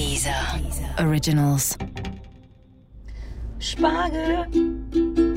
Dieser Originals. Spargel. Spargel.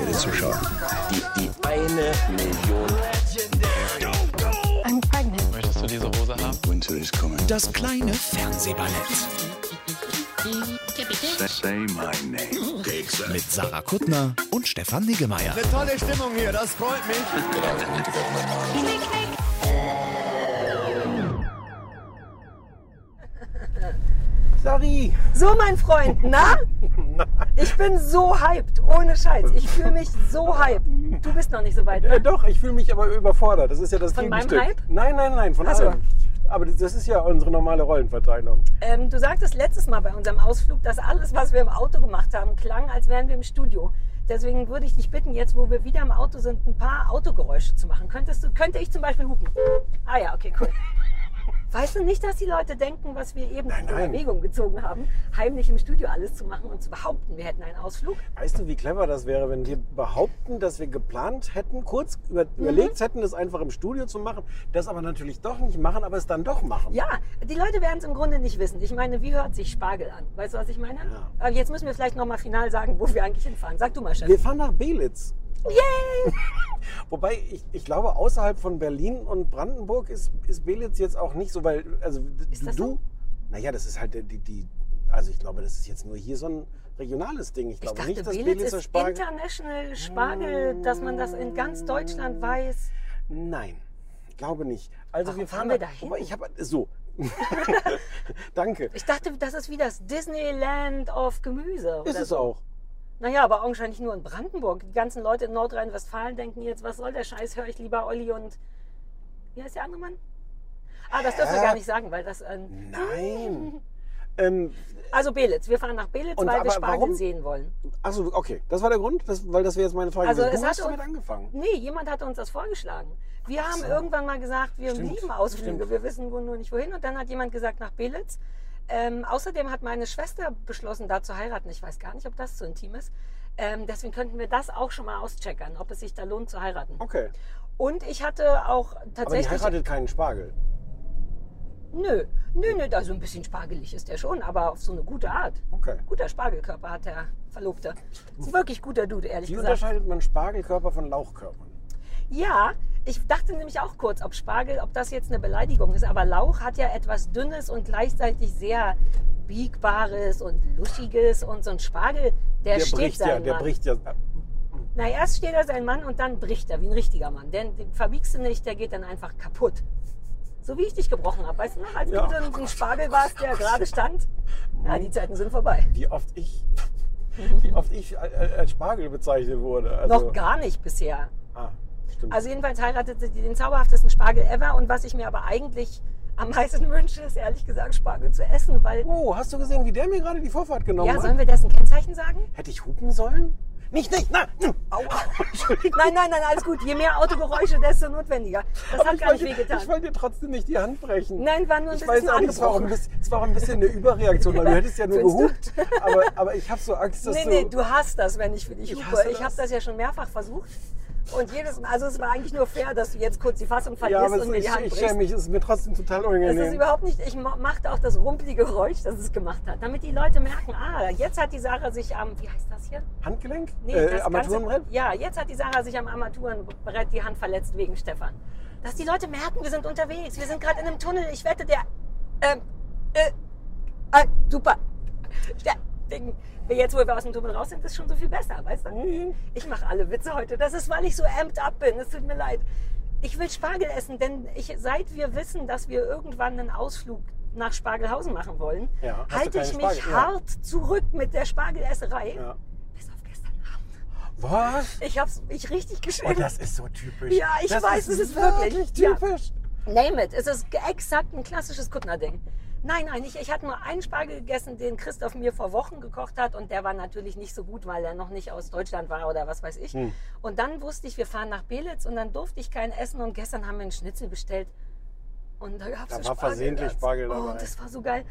Abend, verehrte Zuschauer. Die, die eine Million. I'm pregnant. Möchtest du diese Hose haben? Winter is coming. Das kleine Fernsehballett Say my name. mit Sarah Kuttner und Stefan Niggemeier. Tolle Stimmung hier, das freut mich. Sari, So, mein Freund, na? Ich bin so hyped, ohne Scheiß. Ich fühle mich so hyped. Du bist noch nicht so weit. äh, Ne? doch, ich fühle mich aber überfordert. Das ist ja das Von meinem. Hype? Nein, nein, nein, von Ach so. allem. Aber das das ist ja unsere normale Rollenverteilung. Ähm, du sagtest letztes Mal bei unserem Ausflug, dass alles, was wir im Auto gemacht haben, klang, als wären wir im Studio. Deswegen würde ich dich bitten, jetzt, wo wir wieder im Auto sind, ein paar Autogeräusche zu machen. Könntest du, könnte ich zum Beispiel hupen? Ah ja, okay, cool. Weißt du nicht, dass die Leute denken, was wir eben Nein, in nein. Erwägung gezogen haben, heimlich im Studio alles zu machen und zu behaupten, wir hätten einen Ausflug? Weißt du, wie clever das wäre, wenn wir behaupten, dass wir geplant hätten, kurz über, Mhm. überlegt hätten, das einfach im Studio zu machen, das aber natürlich doch nicht machen, aber es dann doch machen. Ja, die Leute werden es im Grunde nicht wissen. Ich meine, wie hört sich Spargel an? Weißt du, was ich meine? Ja. Jetzt müssen wir vielleicht noch mal final sagen, wo wir eigentlich hinfahren. Sag du mal, Chef. Wir fahren nach Belitz. Yay! Wobei ich, ich glaube, außerhalb von Berlin und Brandenburg ist, ist Belitz jetzt auch nicht so, weil also Ist du, so? naja, das ist halt die, die, also ich glaube, das ist jetzt nur hier so ein regionales Ding. Ich Ich glaube dachte, nicht, dass Belitz Belitzer ist Spargel. international Spargel, dass man das in ganz Deutschland weiß. Nein, glaube nicht. Also Warum wir fahren wir da- da hin? Wobei, Ich habe so. Danke. Ich dachte, das ist wie das Disneyland of Gemüse. Ist es so. auch. Naja, aber augenscheinlich nur in Brandenburg. Die ganzen Leute in Nordrhein-Westfalen denken jetzt, was soll der Scheiß, höre ich lieber Olli und... Wie heißt der andere Mann? Ah, das dürfen wir gar nicht sagen, weil das... Ähm, Nein. ähm, also Belitz, wir fahren nach Belitz, Und weil wir Spargel warum? sehen wollen. achso, okay. Das war der Grund, das, weil das wäre jetzt meine Frage. Also gewesen. es du hat hast damit angefangen. Nee, jemand hat uns das vorgeschlagen. Wir haben irgendwann mal gesagt, wir Stimmt, lieben Ausflüge, stimmt. wir wissen wohl nur nicht wohin. Und dann hat jemand gesagt, nach Belitz. Ähm, außerdem hat meine Schwester beschlossen, da zu heiraten. Ich weiß gar nicht, ob das so intim ist. Ähm, deswegen könnten wir das auch schon mal auscheckern, ob es sich da lohnt zu heiraten. Okay. Und ich hatte auch Aber die tatsächlich. heiratet keinen Spargel. Nö, nö, nö, da so ein bisschen spargelig ist der schon, aber auf so eine gute Art. Okay. Guter Spargelkörper hat der Verlobte. Ist ein wirklich guter Dude, ehrlich Wie gesagt. unterscheidet man Spargelkörper von Lauchkörpern? Ja, ich dachte nämlich auch kurz, ob Spargel, ob das jetzt eine Beleidigung ist. Aber Lauch hat ja etwas Dünnes und gleichzeitig sehr Biegbares und Luschiges. Und so ein Spargel, der, Der steht bricht ja, der Mann. bricht ja. Na, erst steht er sein Mann und dann bricht er, wie ein richtiger Mann. Denn den verbiegst du nicht, der geht dann einfach kaputt. So wie ich dich gebrochen habe. Weißt du noch, als Ja. du dann ein Spargel warst, der gerade stand? Ja, die Zeiten sind vorbei. Wie oft ich, wie oft ich äh, als Spargel bezeichnet wurde. Also, Noch gar nicht bisher. Ah, stimmt. Also jedenfalls heiratete sie den zauberhaftesten Spargel ever. Und was ich mir aber eigentlich am meisten wünsche, ist ehrlich gesagt Spargel zu essen, weil... oh, hast du gesehen, wie der mir gerade die Vorfahrt genommen Ja, hat? sollen wir dessen Kennzeichen sagen? Hätte ich hupen sollen? Nicht, nicht, hm. Au, au. Nein, nein, nein, alles gut. Je mehr Autogeräusche, desto notwendiger. Das Aber hat ich gar nicht wehgetan. ich wollte dir trotzdem nicht die Hand brechen. Nein, war nur ein ich bisschen weiß auch nicht, es war auch, ein bisschen, es war auch ein bisschen eine Überreaktion, weil du hättest ja nur Findest gehupt. Aber, aber ich habe so Angst, dass Nee, du... nee, du hast das, wenn ich für dich Ich hupe. Ich habe das ja schon mehrfach versucht. Und jedes Mal, also es war eigentlich nur fair, dass du jetzt kurz die Fassung ja, verlierst aber es, und mir die ich, Hand ich schäme mich, es ist mir trotzdem total Es unangenehm. ist überhaupt nicht, ich ma- machte auch das rumpelige Geräusch, das es gemacht hat, damit die Leute merken, ah, jetzt hat die Sarah sich am, wie heißt das hier? Handgelenk? Nee, äh, das Armaturenbrett? Ganze, ja, jetzt hat die Sarah sich am Armaturenbrett die Hand verletzt wegen Stefan. Dass die Leute merken, wir sind unterwegs, wir sind gerade in einem Tunnel. Ich wette, der, ähm, äh, ah, super. Der, Ding, jetzt, wo wir aus dem Tunnel raus sind, ist schon so viel besser, weißt du? Mhm. Ich mache alle Witze heute. Das ist, weil ich so amped up bin. Es tut mir leid. Ich will Spargel essen, denn ich, seit wir wissen, dass wir irgendwann einen Ausflug nach Spargelhausen machen wollen, Ja, halte ich mich Spargel? Ja. hart zurück mit der Spargelesserei. Ja. Bis auf gestern Abend. Was? Ich hab's mich richtig Oh, geschämt. das ist so typisch. Ja, ich das weiß, es ist wirklich. Ja. typisch. Name it. Es ist exakt ein klassisches Kuttner-Ding. Nein, nein, ich, ich hatte nur einen Spargel gegessen, den Christoph mir vor Wochen gekocht hat und der war natürlich nicht so gut, weil er noch nicht aus Deutschland war oder was weiß ich. Hm. Und dann wusste ich, wir fahren nach Belitz und dann durfte ich keinen essen und gestern haben wir einen Schnitzel bestellt und da gab's Da so war versehentlich dazu. Spargel Oh, dabei. das war so geil.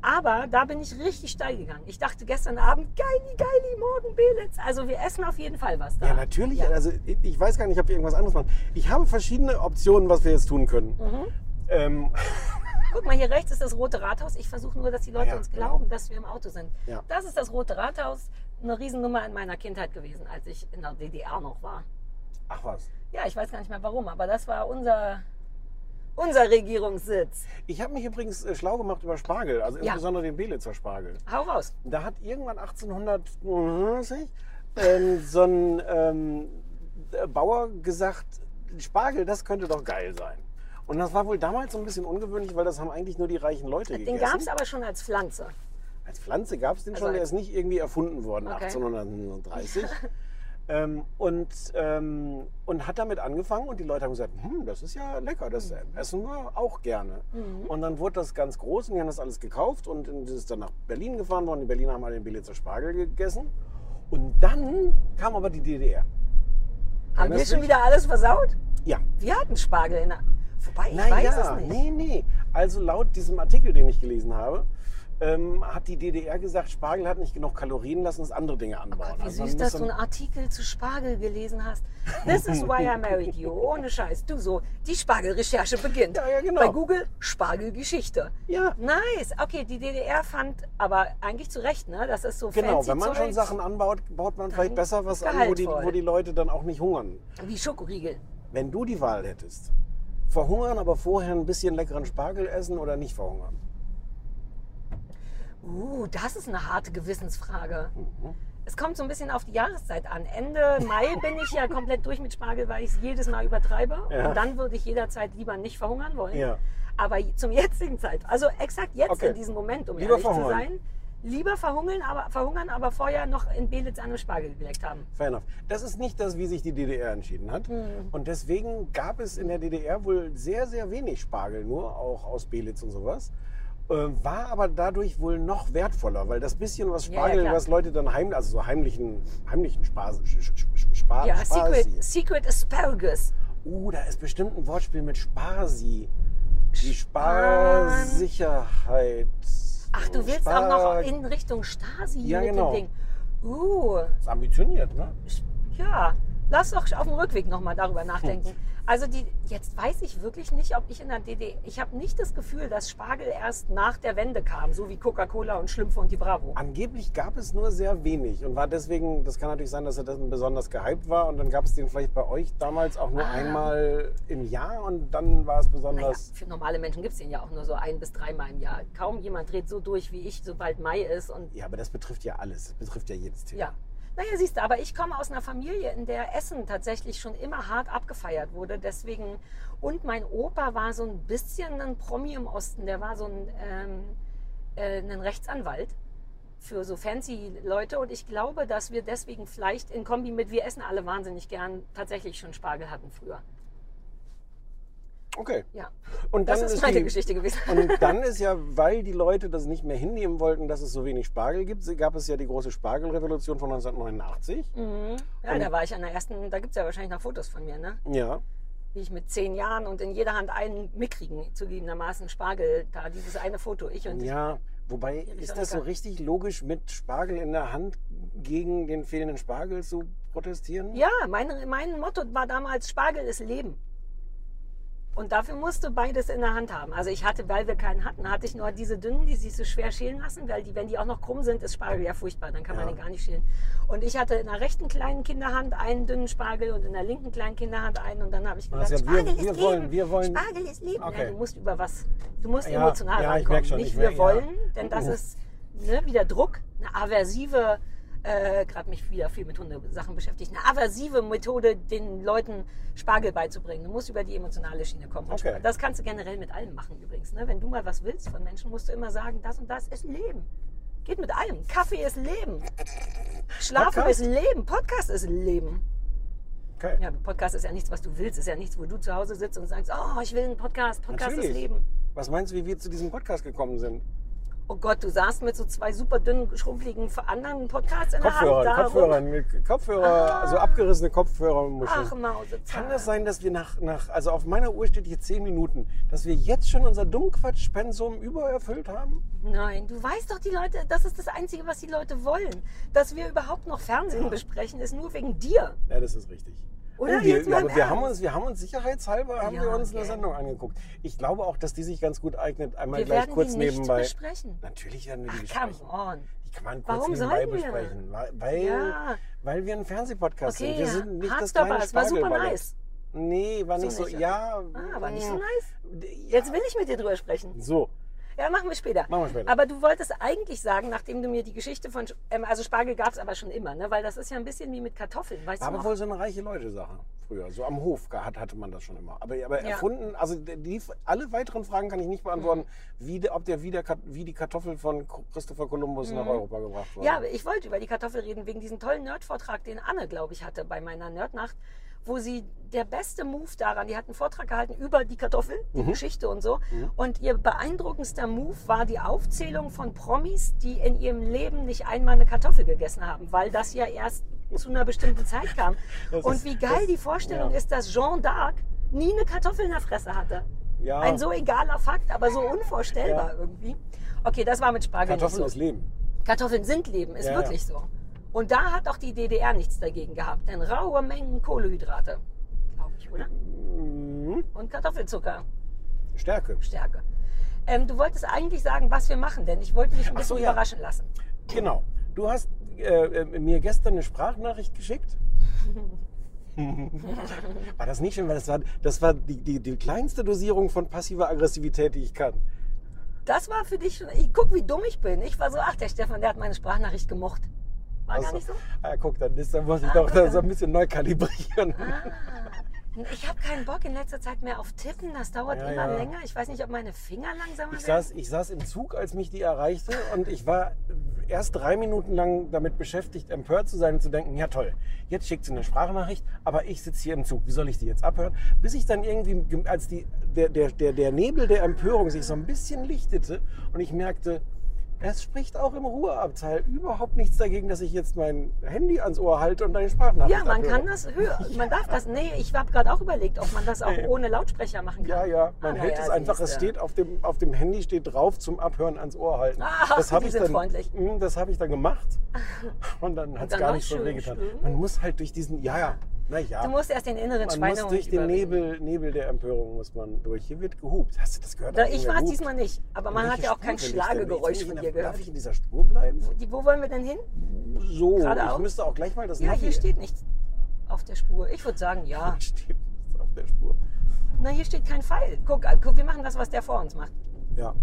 Aber da bin ich richtig steil gegangen. Ich dachte gestern Abend, geili, geili, morgen Belitz. Also wir essen auf jeden Fall was da. Ja, natürlich. Ja. Also ich ich weiß gar nicht, ob wir irgendwas anderes machen. Ich habe verschiedene Optionen, was wir jetzt tun können. Mhm. Ähm, Guck mal, hier rechts ist das Rote Rathaus. Ich versuche nur, dass die Leute Ah ja, uns genau. glauben, dass wir im Auto sind. Ja. Das ist das Rote Rathaus. Eine Riesennummer in meiner Kindheit gewesen, als ich in der DDR noch war. ach was. Ja, ich weiß gar nicht mehr warum, aber das war unser, unser Regierungssitz. Ich habe mich übrigens äh, schlau gemacht über Spargel, also Ja. insbesondere den Belitzer Spargel. Hau raus. Da hat irgendwann 1890 ähm, so ein ähm, äh, Bauer gesagt, Spargel, das könnte doch geil sein. Und das war wohl damals so ein bisschen ungewöhnlich, weil das haben eigentlich nur die reichen Leute Den gegessen. gab es aber schon als Pflanze. Als Pflanze gab es den Also schon, der ist nicht irgendwie erfunden worden, Okay. 1830. ähm, und, ähm, und hat damit angefangen und die Leute haben gesagt, hm, das ist ja lecker, das Mhm. essen wir auch gerne. Und dann wurde das ganz groß und die haben das alles gekauft und ist dann nach Berlin gefahren worden. Die Berliner haben alle den Belitzer Spargel gegessen. Und dann kam aber die DDR. Haben wir schon wieder alles versaut? Ja. Wir hatten Spargel in der... Ich Naja, weiß es nicht. nee, nee. Also laut diesem Artikel, den ich gelesen habe, ähm, hat die DDR gesagt, Spargel hat nicht genug Kalorien, lass uns andere Dinge anbauen. Gott, wie Also süß, dass du einen Artikel zu Spargel gelesen hast. This is why I married you. Ohne Scheiß. Du so, die Spargelrecherche beginnt. Ja, ja, genau. Bei Google Spargelgeschichte. Ja. Nice. Okay, die DDR fand aber eigentlich zu Recht, ne? Das ist so Genau, wenn man schon Sachen anbaut, baut man vielleicht besser was an, wo die, wo die Leute dann auch nicht hungern. Wie Schokoriegel. Wenn du die Wahl hättest, verhungern, aber vorher ein bisschen leckeren Spargel essen oder nicht verhungern? Uh, das ist eine harte Gewissensfrage. Mhm. Es kommt so ein bisschen auf die Jahreszeit an. Ende Mai bin ich ja komplett durch mit Spargel, weil ich es jedes Mal übertreibe. Ja. Und dann würde ich jederzeit lieber nicht verhungern wollen. Ja. Aber zum jetzigen Zeit, also exakt jetzt Okay. in diesem Moment, um Lieber ehrlich verhungern. zu sein, lieber verhungern aber, verhungern, aber vorher noch in Belitz an einem Spargel geleckt haben. Fair enough. Das ist nicht das, wie sich die DDR entschieden hat. Mhm. Und deswegen gab es in der DDR wohl sehr, sehr wenig Spargel, nur auch aus Belitz und sowas. Äh, War aber dadurch wohl noch wertvoller, weil das bisschen, was Ja, ja, Spargel, klar. was Leute dann heim, also so heimlichen, heimlichen Spaß, Spar, Ja, Sparsi. Secret, Secret Asparagus. Uh, da ist bestimmt ein Wortspiel mit Sparsi. Die Spar- Sparsicherheit. Ach, du willst Spar- auch noch in Richtung Stasi Ja, mit genau. dem Ding. Uh, ist ambitioniert, ne? ja. Lass doch auf dem Rückweg nochmal darüber nachdenken. Also die, jetzt weiß ich wirklich nicht, ob ich in der DDR, ich habe nicht das Gefühl, dass Spargel erst nach der Wende kam, so wie Coca-Cola und Schlümpfe und die Bravo. Angeblich gab es nur sehr wenig und war deswegen, das kann natürlich sein, dass er dann besonders gehypt war und dann gab es den vielleicht bei euch damals auch nur Ah. einmal im Jahr und dann war es Naja, besonders. für normale Menschen gibt es den ja auch nur so ein bis dreimal im Jahr. Kaum jemand dreht so durch wie ich, sobald Mai ist. Und Ja, aber das betrifft ja alles. Das betrifft ja jedes Thema. ja. Naja, siehst du, aber ich komme aus einer Familie, in der Essen tatsächlich schon immer hart abgefeiert wurde. Deswegen, und mein Opa war so ein bisschen ein Promi im Osten. Der war so ein, ähm, äh, ein Rechtsanwalt für so fancy Leute. Und ich glaube, dass wir deswegen vielleicht in Kombi mit Wir essen alle wahnsinnig gern tatsächlich schon Spargel hatten früher. Okay. Ja, Und das ist meine die, Geschichte gewesen. Und dann ist ja, weil die Leute das nicht mehr hinnehmen wollten, dass es so wenig Spargel gibt, gab es ja die große Spargelrevolution von 1989. Mhm. Ja, da war ich an der ersten, da gibt es ja wahrscheinlich noch Fotos von mir, ne? Ja. Wie ich mit zehn Jahren und in jeder Hand einen mickrigen, zugegebenermaßen Spargel, da dieses eine Foto, ich und Ja, wobei Erich ist das so richtig logisch, mit Spargel in der Hand gegen den fehlenden Spargel zu protestieren? Ja, mein, mein Motto war damals, Spargel ist Leben. Und dafür musst du beides in der Hand haben. Also ich hatte, weil wir keinen hatten, hatte ich nur diese dünnen, die sich so schwer schälen lassen, weil die, wenn die auch noch krumm sind, ist Spargel ja furchtbar, dann kann man Ja. den gar nicht schälen. Und ich hatte in der rechten kleinen Kinderhand einen dünnen Spargel und in der linken kleinen Kinderhand einen und dann habe ich gesagt, wir- Spargel wir ist wollen- Leben. wir wollen- Spargel ist Leben. Okay. Ja, du musst über was, du musst Ja, emotional ja, rankommen. schon, nicht ich wir wollen, denn das ist ne, wieder Druck, eine aversive, äh, gerade mich wieder viel mit Hundesachen beschäftigt, eine aversive Methode, den Leuten Spargel beizubringen. Du musst über die emotionale Schiene kommen. Okay. Das kannst du generell mit allem machen übrigens. Ne? Wenn du mal was willst von Menschen, musst du immer sagen, das und das ist Leben. Geht mit allem. Kaffee ist Leben. Schlafen Podcast? ist Leben. Podcast ist Leben. Okay. Ja, Podcast ist ja nichts, was du willst. Ist ja nichts, wo du zu Hause sitzt und sagst, oh, ich will einen Podcast. Podcast Natürlich. ist Leben. Was meinst du, wie wir zu diesem Podcast gekommen sind? Oh Gott, du saßt mit so zwei super dünnen, schrumpeligen anderen Podcasts in der Hand. Kopfhörer, da rum. Kopfhörer, mit Kopfhörer, also abgerissene Kopfhörermuscheln. Ach, Mausezahn. Kann das sein, dass wir nach, nach, also auf meiner Uhr steht hier 10 Minuten, dass wir jetzt schon unser Dummquatsch-Pensum übererfüllt haben? Nein, du weißt doch, die Leute, das ist das Einzige, was die Leute wollen. Dass wir überhaupt noch Fernsehen besprechen, ist nur wegen dir. Ja, das ist richtig. Oder? Oh, wir, Jetzt mal aber wir haben, uns, wir haben uns sicherheitshalber haben Ja, wir uns eine. Sendung angeguckt. Ich glaube auch, dass die sich ganz gut eignet, einmal Wir gleich kurz die nicht nebenbei. besprechen. Natürlich werden wir die Ach, come besprechen. on. Die kann man kurz Warum nebenbei wir? besprechen. Weil, Ja. weil wir ein Fernsehpodcast Okay, sind. Wir sind nicht das kleine aber, es war super nice. Nee, war nicht So nicht, ja. Ah, war nicht so nice. ja. Jetzt will ich mit dir drüber sprechen. So, Ja, machen wir später. Machen wir später. Aber du wolltest eigentlich sagen, nachdem du mir die Geschichte von, ähm, also Spargel gab es aber schon immer, ne? weil das ist ja ein bisschen wie mit Kartoffeln, weißt du aber noch? wohl so eine reiche Leute-Sache früher. So am Hof gehabt hatte man das schon immer. Aber, aber Ja. erfunden, also die, alle weiteren Fragen kann ich nicht beantworten, Mhm. wie, ob der wie, der, wie die Kartoffel von Christopher Columbus nach Europa gebracht wurde. Mhm. Ja, ich wollte über die Kartoffel reden, wegen diesem tollen Nerd-Vortrag, den Anne, glaube ich, hatte bei meiner Nerdnacht, wo sie der beste Move daran, die hat einen Vortrag gehalten über die Kartoffel, die Mhm. Geschichte und so. Und ihr beeindruckendster Move war die Aufzählung von Promis, die in ihrem Leben nicht einmal eine Kartoffel gegessen haben, weil das ja erst zu einer bestimmten Zeit kam. Das und ist- wie geil das- die Vorstellung ja. ist, dass Jean d'Arc nie eine Kartoffel in der Fresse hatte. Ja. Ein so egaler Fakt, aber so unvorstellbar Ja. irgendwie. Okay, das war mit Spargel Kartoffeln ist. Leben. Kartoffeln sind Leben, ist wirklich so. Und da hat auch die DDR nichts dagegen gehabt, denn raue Mengen Kohlehydrate, glaube ich, oder? Mhm. Und Kartoffelzucker, Stärke. Stärke. Ähm, du wolltest eigentlich sagen, was wir machen, denn ich wollte dich ein bisschen so, ja. überraschen lassen. Genau. Du hast äh, äh, mir gestern eine Sprachnachricht geschickt. war das nicht schön? Weil das war, das war die, die, die kleinste Dosierung von passiver Aggressivität, die ich kann. Das war für dich schon. Ich guck, wie dumm ich bin. Ich war so, ach, der Stefan, der hat meine Sprachnachricht gemocht. War gar Also, nicht so? Ah, guck, dann, ist, dann muss ich doch da so ein bisschen neu kalibrieren. Ah. Ich habe keinen Bock in letzter Zeit mehr auf Tippen. Das dauert Ja, immer ja. länger. Ich weiß nicht, ob meine Finger langsamer Ich werden. saß, ich saß im Zug, als mich die erreichte und ich war erst drei Minuten lang damit beschäftigt, empört zu sein und zu denken, ja toll, jetzt schickt sie eine Sprachnachricht, aber ich sitze hier im Zug, wie soll ich die jetzt abhören? Bis ich dann irgendwie, als die, der, der, der, der Nebel der Empörung sich so ein bisschen lichtete und ich merkte, es spricht auch im Ruheabteil überhaupt nichts dagegen, dass ich jetzt mein Handy ans Ohr halte und deine Sprachnachricht Ja, man abhöre. kann das hören. Man darf das. Nee, ich habe gerade auch überlegt, ob man das auch Nee. ohne Lautsprecher machen kann. Ja, ja, man Ah, hält na es ja, einfach, es steht auf dem, auf dem Handy steht drauf zum Abhören ans Ohr halten. Ach, das habe ich sind dann, freundlich. Mm, Das habe ich dann gemacht und dann hat es gar nicht so wehgetan. Man muss halt durch diesen, ja, ja, naja, Du musst erst den inneren man muss Schweinehund durch den überwinden. Nebel, Nebel der Empörung muss man durch. Hier wird gehupt. Hast du das gehört? Da, ich war es diesmal nicht, aber man hat ja auch Spur kein? Schlagegeräusch von dir gehört. Darf ich in dieser Spur bleiben? Die, wo wollen wir denn hin? So, Geradeaus? ich müsste auch gleich mal das Ja, Navi- hier steht nichts auf der Spur. Ich würde sagen, ja. Hier steht nichts auf der Spur. Na, hier steht kein Pfeil. Guck, äh, guck, wir machen das, was der vor uns macht. Ja.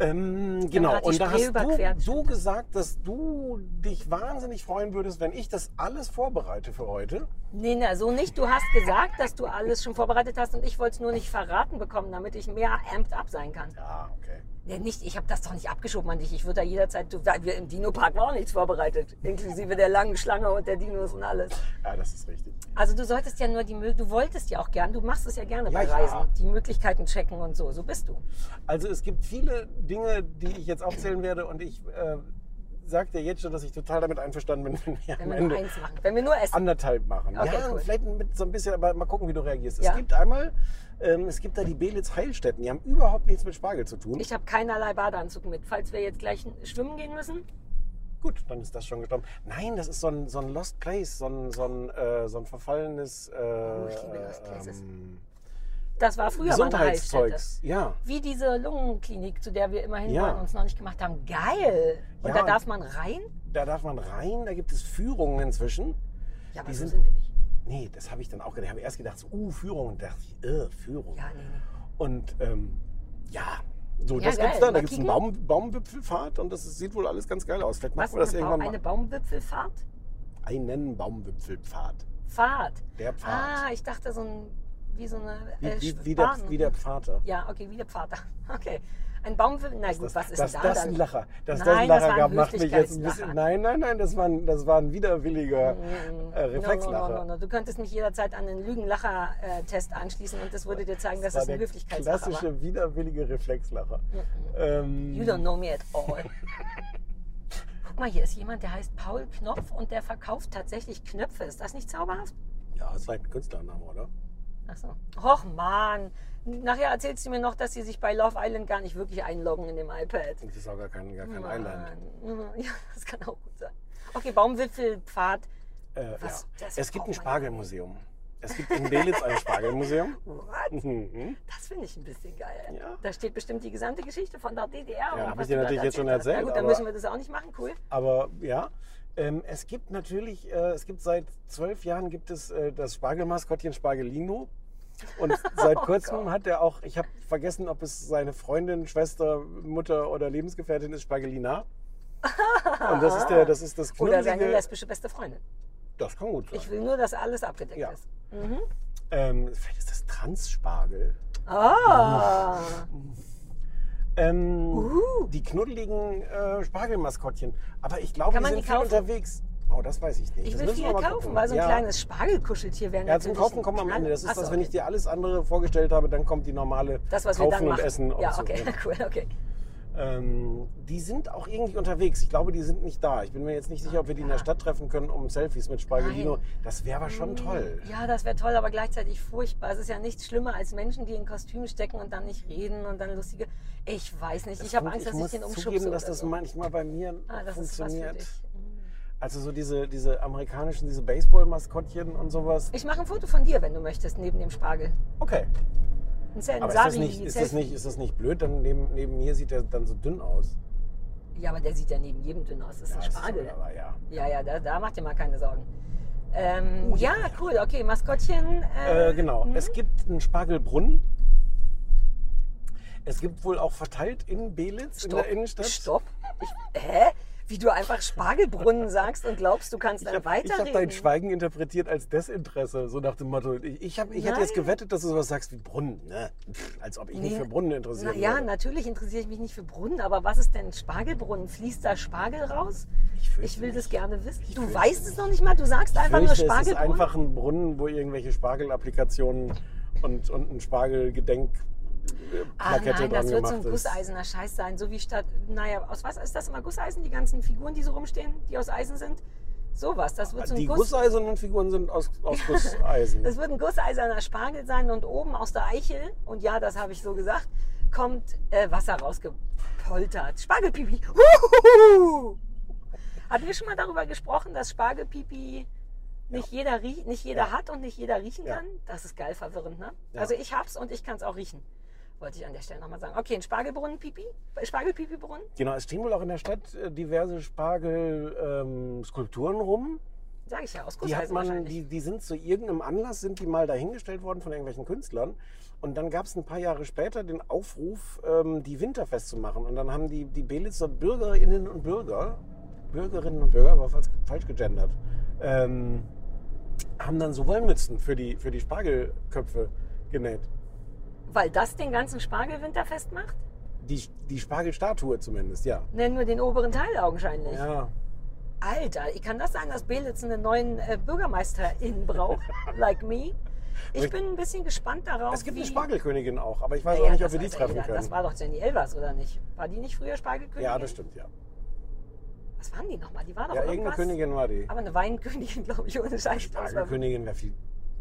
Ähm, genau, und da hast du, du gesagt, dass du dich wahnsinnig freuen würdest, wenn ich das alles vorbereite für heute. Nee, na, so nicht. Du hast gesagt, dass du alles schon vorbereitet hast und ich wollte es nur nicht verraten bekommen, damit ich mehr amped up sein kann. Ja, okay. Nicht, ich habe das doch nicht abgeschoben an dich. Ich würde da jederzeit, du, wir im Dino-Park war auch nichts vorbereitet. Inklusive der langen Schlange und der Dinos und alles. Ja, das ist richtig. Also du solltest ja nur die du wolltest ja auch gern, du machst es ja gerne Ja, bei ja. Reisen, die Möglichkeiten checken und so. So bist du. Also es gibt viele Dinge, die ich jetzt aufzählen werde und ich äh, sage dir jetzt schon, dass ich total damit einverstanden bin, wenn wir Wenn am wir nur Ende eins machen. Wenn wir nur essen. anderthalb machen. Okay, ja, cool. vielleicht mit so ein bisschen, aber mal gucken, wie du reagierst. Ja. Es gibt einmal, ähm, es gibt da die Belitz Heilstätten, die haben überhaupt nichts mit Spargel zu tun. Ich habe keinerlei Badeanzug mit. Falls wir jetzt gleich schwimmen gehen müssen. Gut, dann ist das schon gestorben. Nein, das ist so ein, so ein Lost Place, so ein, so ein, äh, so ein verfallenes äh, Oh, ich liebe Lost Places. ähm, Das war früher. Gesundheitszeugs. Ja. Wie diese Lungenklinik, zu der wir immerhin Ja. uns noch nicht gemacht haben. Geil! Und Ja, da darf man rein? Da darf man rein, da gibt es Führungen inzwischen. Ja, aber Die so sind- sind wir nicht. Nee, das habe ich dann auch gedacht. Ich habe erst gedacht, so, uh, Führungen. Da dachte ich, äh, Führung. Ja, nee, nee. Und ähm, ja, so, Ja, das geil. gibt's da. Da gibt es einen? Baum, Baumwipfelfahrt und das sieht wohl alles ganz geil aus. Vielleicht machen wir das eine, irgendwann eine mal. Baumwipfelfahrt? Einen Baumwipfelpfad. Fahrt. Der Pfad. Ah, ich dachte so ein, wie so eine wie, äh, wie, wie, der, Spaten- wie der Pfad. Ja, okay, wie der Pfad. Okay. Ein Baumwipfel, na gut, Das, was ist denn da das dann? ein Lacher, dass Nein, das ein das Lacher ein gab, macht mich jetzt ein bisschen. Nein, nein, nein, das war ein, das war ein widerwilliger äh, No, no, Reflexlacher. no, no, no. Du könntest mich jederzeit an den Lügenlacher-Test anschließen und das würde dir zeigen, dass Das es ein Höflichkeitslacher war. klassische widerwillige Reflexlacher. Ähm, You don't know me at all. Guck mal, hier ist jemand, der heißt Paul Knopf und der verkauft tatsächlich Knöpfe. Ist das nicht zauberhaft? ja, das ist halt ein Künstlername, oder? Achso. Och man. Nachher erzählst du mir noch, dass sie sich bei Love Island gar nicht wirklich einloggen in dem iPad. Das ist auch gar kein, gar kein Mann. Island. Ja, das kann auch gut sein. Okay, Baumwipfelpfad. Äh, Was? ja. Es gibt ein Spargelmuseum. Es gibt in Belitz ein Spargelmuseum. What? Mhm. Das finde ich ein bisschen geil. Ja. Da steht bestimmt die gesamte Geschichte von der DDR. Ja, und hab was ich dir natürlich jetzt schon erzählt, Na gut, dann aber- müssen wir das auch nicht machen. Cool. Aber ja, ähm, es gibt natürlich, äh, es gibt seit zwölf Jahren gibt es äh, das Spargelmaskottchen Spargelino. Und seit kurzem hat er auch, ich habe vergessen, ob es seine Freundin, Schwester, Mutter oder Lebensgefährtin ist, Spargelina. Und das ist der, das ist das Oder seine lesbische beste Freundin. Das kann gut sein. Ich will nur, dass alles abgedeckt Ja. ist. Ähm, vielleicht ist das Transspargel. Ah, Ähm, Uhu. Die knuddeligen äh, Spargelmaskottchen. Aber ich glaube, die sind die viel unterwegs. Oh, das weiß ich nicht. ich das will wir viel kaufen, gucken. weil so ein ja. kleines Spargelkuscheltier wäre Ja, zum Kaufen kommen wir am. Ende. Das ist Ach so, das, wenn ich okay. dir alles andere vorgestellt habe, dann kommt die normale Das, was wir Kaufen dann und machen. Essen. ja, und so. okay, cool, okay. Ähm, die sind auch irgendwie unterwegs. Ich glaube, die sind nicht da. Ich bin mir jetzt nicht sicher, ob wir die in der Stadt treffen können, um Selfies mit Spargelino. Nein. Das wäre aber schon toll. Ja, das wäre toll, aber gleichzeitig furchtbar. Es ist ja nichts schlimmer als Menschen, die in Kostümen stecken und dann nicht reden und dann lustige. Ich weiß nicht. Ich habe Angst, dass ich muss den umschubse. zugeben, dass das so. manchmal bei mir Ah, das ist was für funktioniert. dich. Also so diese, diese amerikanischen, diese Baseball-Maskottchen und sowas. Ich mache ein Foto von dir, wenn du möchtest, neben dem Spargel. Okay. Ein Aber ist das, nicht, ist, das nicht, ist das nicht blöd? Dann neben, neben mir sieht er dann so dünn aus. Ja, aber der sieht ja neben jedem dünn aus. Das ist ein das ist Spargel. aber, ja. Ja, ja, da, da macht ihr mal keine Sorgen. Ähm, ja, cool. Okay, Maskottchen. Äh, Äh, genau. hm? Es gibt einen Spargelbrunnen. Es gibt wohl auch verteilt in Belitz, in der Innenstadt. Stopp. Ich, hä? Wie du einfach Spargelbrunnen sagst und glaubst, du kannst Ich dann habe weiterreden. hab dein Schweigen interpretiert als Desinteresse, so nach dem Motto. Ich, ich, hab, ich hätte jetzt gewettet, dass du sowas sagst wie Brunnen. Ne? Pff, als ob ich mich Nee. für Brunnen interessiere. Na ja, natürlich interessiere ich mich nicht für Brunnen, aber was ist denn Spargelbrunnen? Fließt da Spargel raus? Ich Ich will das nicht. gerne wissen. Du fürchte weißt es noch nicht mal, du sagst einfach nur fürchte, es ist Spargelbrunnen. einfach ein Brunnen, wo irgendwelche Spargelapplikationen und, und ein Spargelgedenk Ah Plakette nein, das wird so ein gusseisener Scheiß sein. So wie statt, naja, aus was ist das immer Gusseisen? Die ganzen Figuren, die so rumstehen, die aus Eisen sind? Sowas, das wird so ein Die Guss, gusseisernen Figuren sind aus, aus Gusseisen. Das wird ein gusseiserner Spargel sein und oben aus der Eichel, und ja, das habe ich so gesagt, kommt äh, Wasser rausgepoltert. Spargelpipi. Huhuhu. Hatten wir schon mal darüber gesprochen, dass Spargelpipi nicht jeder, rie- nicht jeder Ja. hat und nicht jeder riechen Ja. kann? Das ist geil verwirrend, ne? Ja. Also ich hab's und ich kann es auch riechen. Wollte ich an der Stelle nochmal sagen. Okay, ein Spargelbrunnen-Pipi? Spargelpipi-Brunnen? genau, es stehen wohl auch in der Stadt äh, diverse Spargel-Skulpturen rum. Sag ich ja, aus Die hat man, die, die sind zu irgendeinem Anlass, sind die mal dahingestellt worden von irgendwelchen Künstlern. Und dann gab es ein paar Jahre später den Aufruf, ähm, die winterfest zu machen. Und dann haben die, die Belitzer Bürgerinnen und Bürger, Bürgerinnen und Bürger, war falsch, falsch gegendert, ähm, haben dann so Wollmützen für die, für die Spargelköpfe genäht. Weil das den ganzen Spargel winterfest macht? Die, die Spargelstatue zumindest, ja. Ne, nur den oberen Teil augenscheinlich. Ja, Alter, kann das sein, dass Belitz einen neuen äh, BürgermeisterInnen braucht? like me? Ich bin ein bisschen gespannt darauf, es gibt eine Spargelkönigin auch, aber ich weiß Ja, auch nicht, ob wir die treffen jeder. können. Das war doch Jenny Elvers, oder nicht? War die nicht früher Spargelkönigin? ja, das stimmt, ja. Was waren die nochmal? Die war doch Ja, irgendeine Königin war die. Aber eine Weinkönigin, glaube ich, ohne Scheiß. Spargelkönigin wäre viel.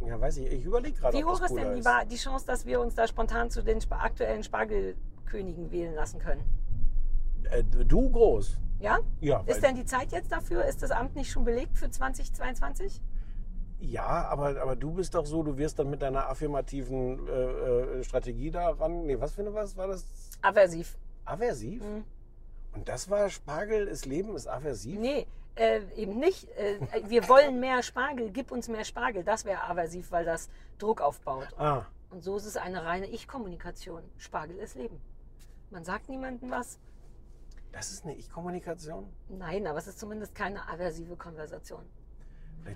Ja, weiß ich. Ich überlege gerade, Wie hoch ist denn die, die Chance, dass wir uns da spontan zu den aktuellen Spargelkönigen wählen lassen können? Äh, du groß. Ja? Ja, Ist denn die Zeit jetzt dafür? Ist das Amt nicht schon belegt für 2022? Ja, aber, aber du bist doch so, du wirst dann mit deiner affirmativen äh, äh, Strategie da ran. Nee, was für eine was war das? Aversiv. Aversiv? Mhm. Und das war Spargel ist Leben, ist aversiv? Nee, äh, eben nicht. Äh, wir wollen mehr Spargel, gib uns mehr Spargel. Das wäre aversiv, weil das Druck aufbaut. Ah, Und so ist es eine reine Ich-Kommunikation. Spargel ist Leben. Man sagt niemandem was. das ist eine Ich-Kommunikation? Nein, aber es ist zumindest keine aversive Konversation.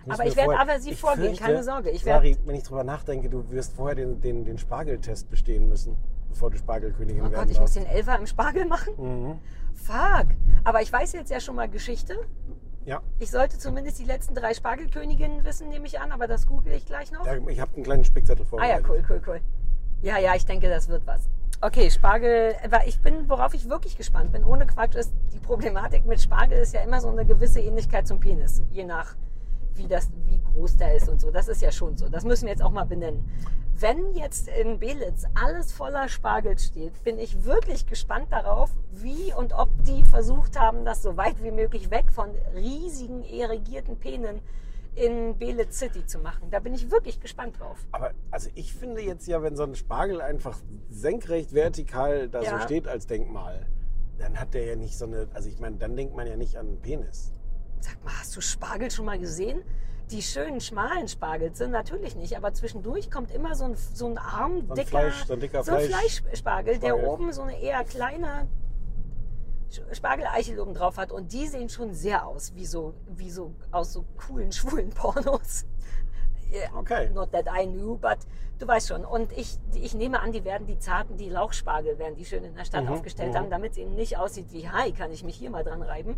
Aber ich werde aversiv ich vorgehen, fürchte, keine Sorge. Ich Sari, werd- wenn ich drüber nachdenke, du wirst vorher den, den, den Spargeltest bestehen müssen. bevor du Spargelkönigin Oh werden Gott, ich muss den Elfer im Spargel machen? Mhm. Fuck. Aber ich weiß jetzt ja schon mal Geschichte. Ja, Ich sollte zumindest die letzten drei Spargelköniginnen wissen, nehme ich an, aber das google ich gleich noch. da, ich habe einen kleinen Spickzettel Ah ja, vorbereitet. cool, cool, cool. Ja, ja, ich denke, das wird was. Okay, Spargel, ich bin, worauf ich wirklich gespannt bin, ohne Quatsch, ist die Problematik mit Spargel ist ja immer so eine gewisse Ähnlichkeit zum Penis, je nach wie das, wie groß der ist und so. Das ist ja schon so. Das müssen wir jetzt auch mal benennen. Wenn jetzt in Belitz alles voller Spargel steht, bin ich wirklich gespannt darauf, wie und ob die versucht haben, das so weit wie möglich weg von riesigen irrigierten Penen in Belitz City zu machen. Da bin ich wirklich gespannt drauf. Aber also ich finde jetzt ja, wenn so ein Spargel einfach senkrecht vertikal da so Ja. steht als Denkmal, dann hat der ja nicht so eine, also ich meine, dann denkt man ja nicht an einen Penis. Sag mal, hast du Spargel schon mal gesehen? Die schönen, schmalen Spargel sind natürlich nicht, aber zwischendurch kommt immer so ein, so ein arm, So ein dicker, Fleisch- so ein dicker so ein Fleisch- Fleischspargel, der Spargel. oben so eine eher kleine Spargeleichel oben drauf hat. Und die sehen schon sehr aus, wie so, wie so aus so coolen, schwulen Pornos. Okay. Not that I knew, but du weißt schon. Und ich, ich nehme an, die werden die zarten, die Lauchspargel werden die schön in der Stadt Mhm, aufgestellt mhm. haben, damit es eben nicht aussieht wie, hi, kann ich mich hier mal dran reiben.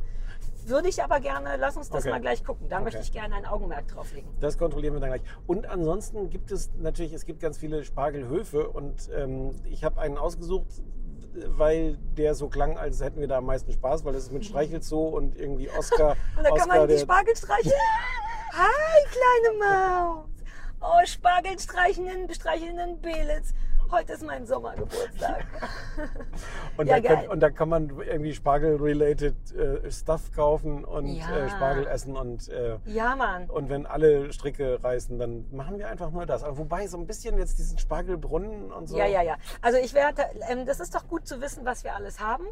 Würde ich aber gerne, lass uns das Okay. mal gleich gucken. Da Okay. möchte ich gerne ein Augenmerk drauf legen. Das kontrollieren wir dann gleich. Und ansonsten gibt es natürlich, es gibt ganz viele Spargelhöfe und ähm, ich habe einen ausgesucht, weil der so klang, als hätten wir da am meisten Spaß, weil das ist mit Streichelzoo und irgendwie Oscar. Und da kann Oscar man die Spargel streichen. Hi, kleine Maus. Oh, Spargel streichelnden, streichelnden Belitz. Heute ist mein Sommergeburtstag. Und, Ja, da kann, und da kann man irgendwie Spargel-related äh, Stuff kaufen und Ja. äh, Spargel essen und äh, Ja, Mann. und wenn alle Stricke reißen, dann machen wir einfach nur das. Aber wobei so ein bisschen jetzt diesen Spargelbrunnen und so. Ja, ja, ja. Also ich werde, ähm, das ist doch gut zu wissen, was wir alles haben.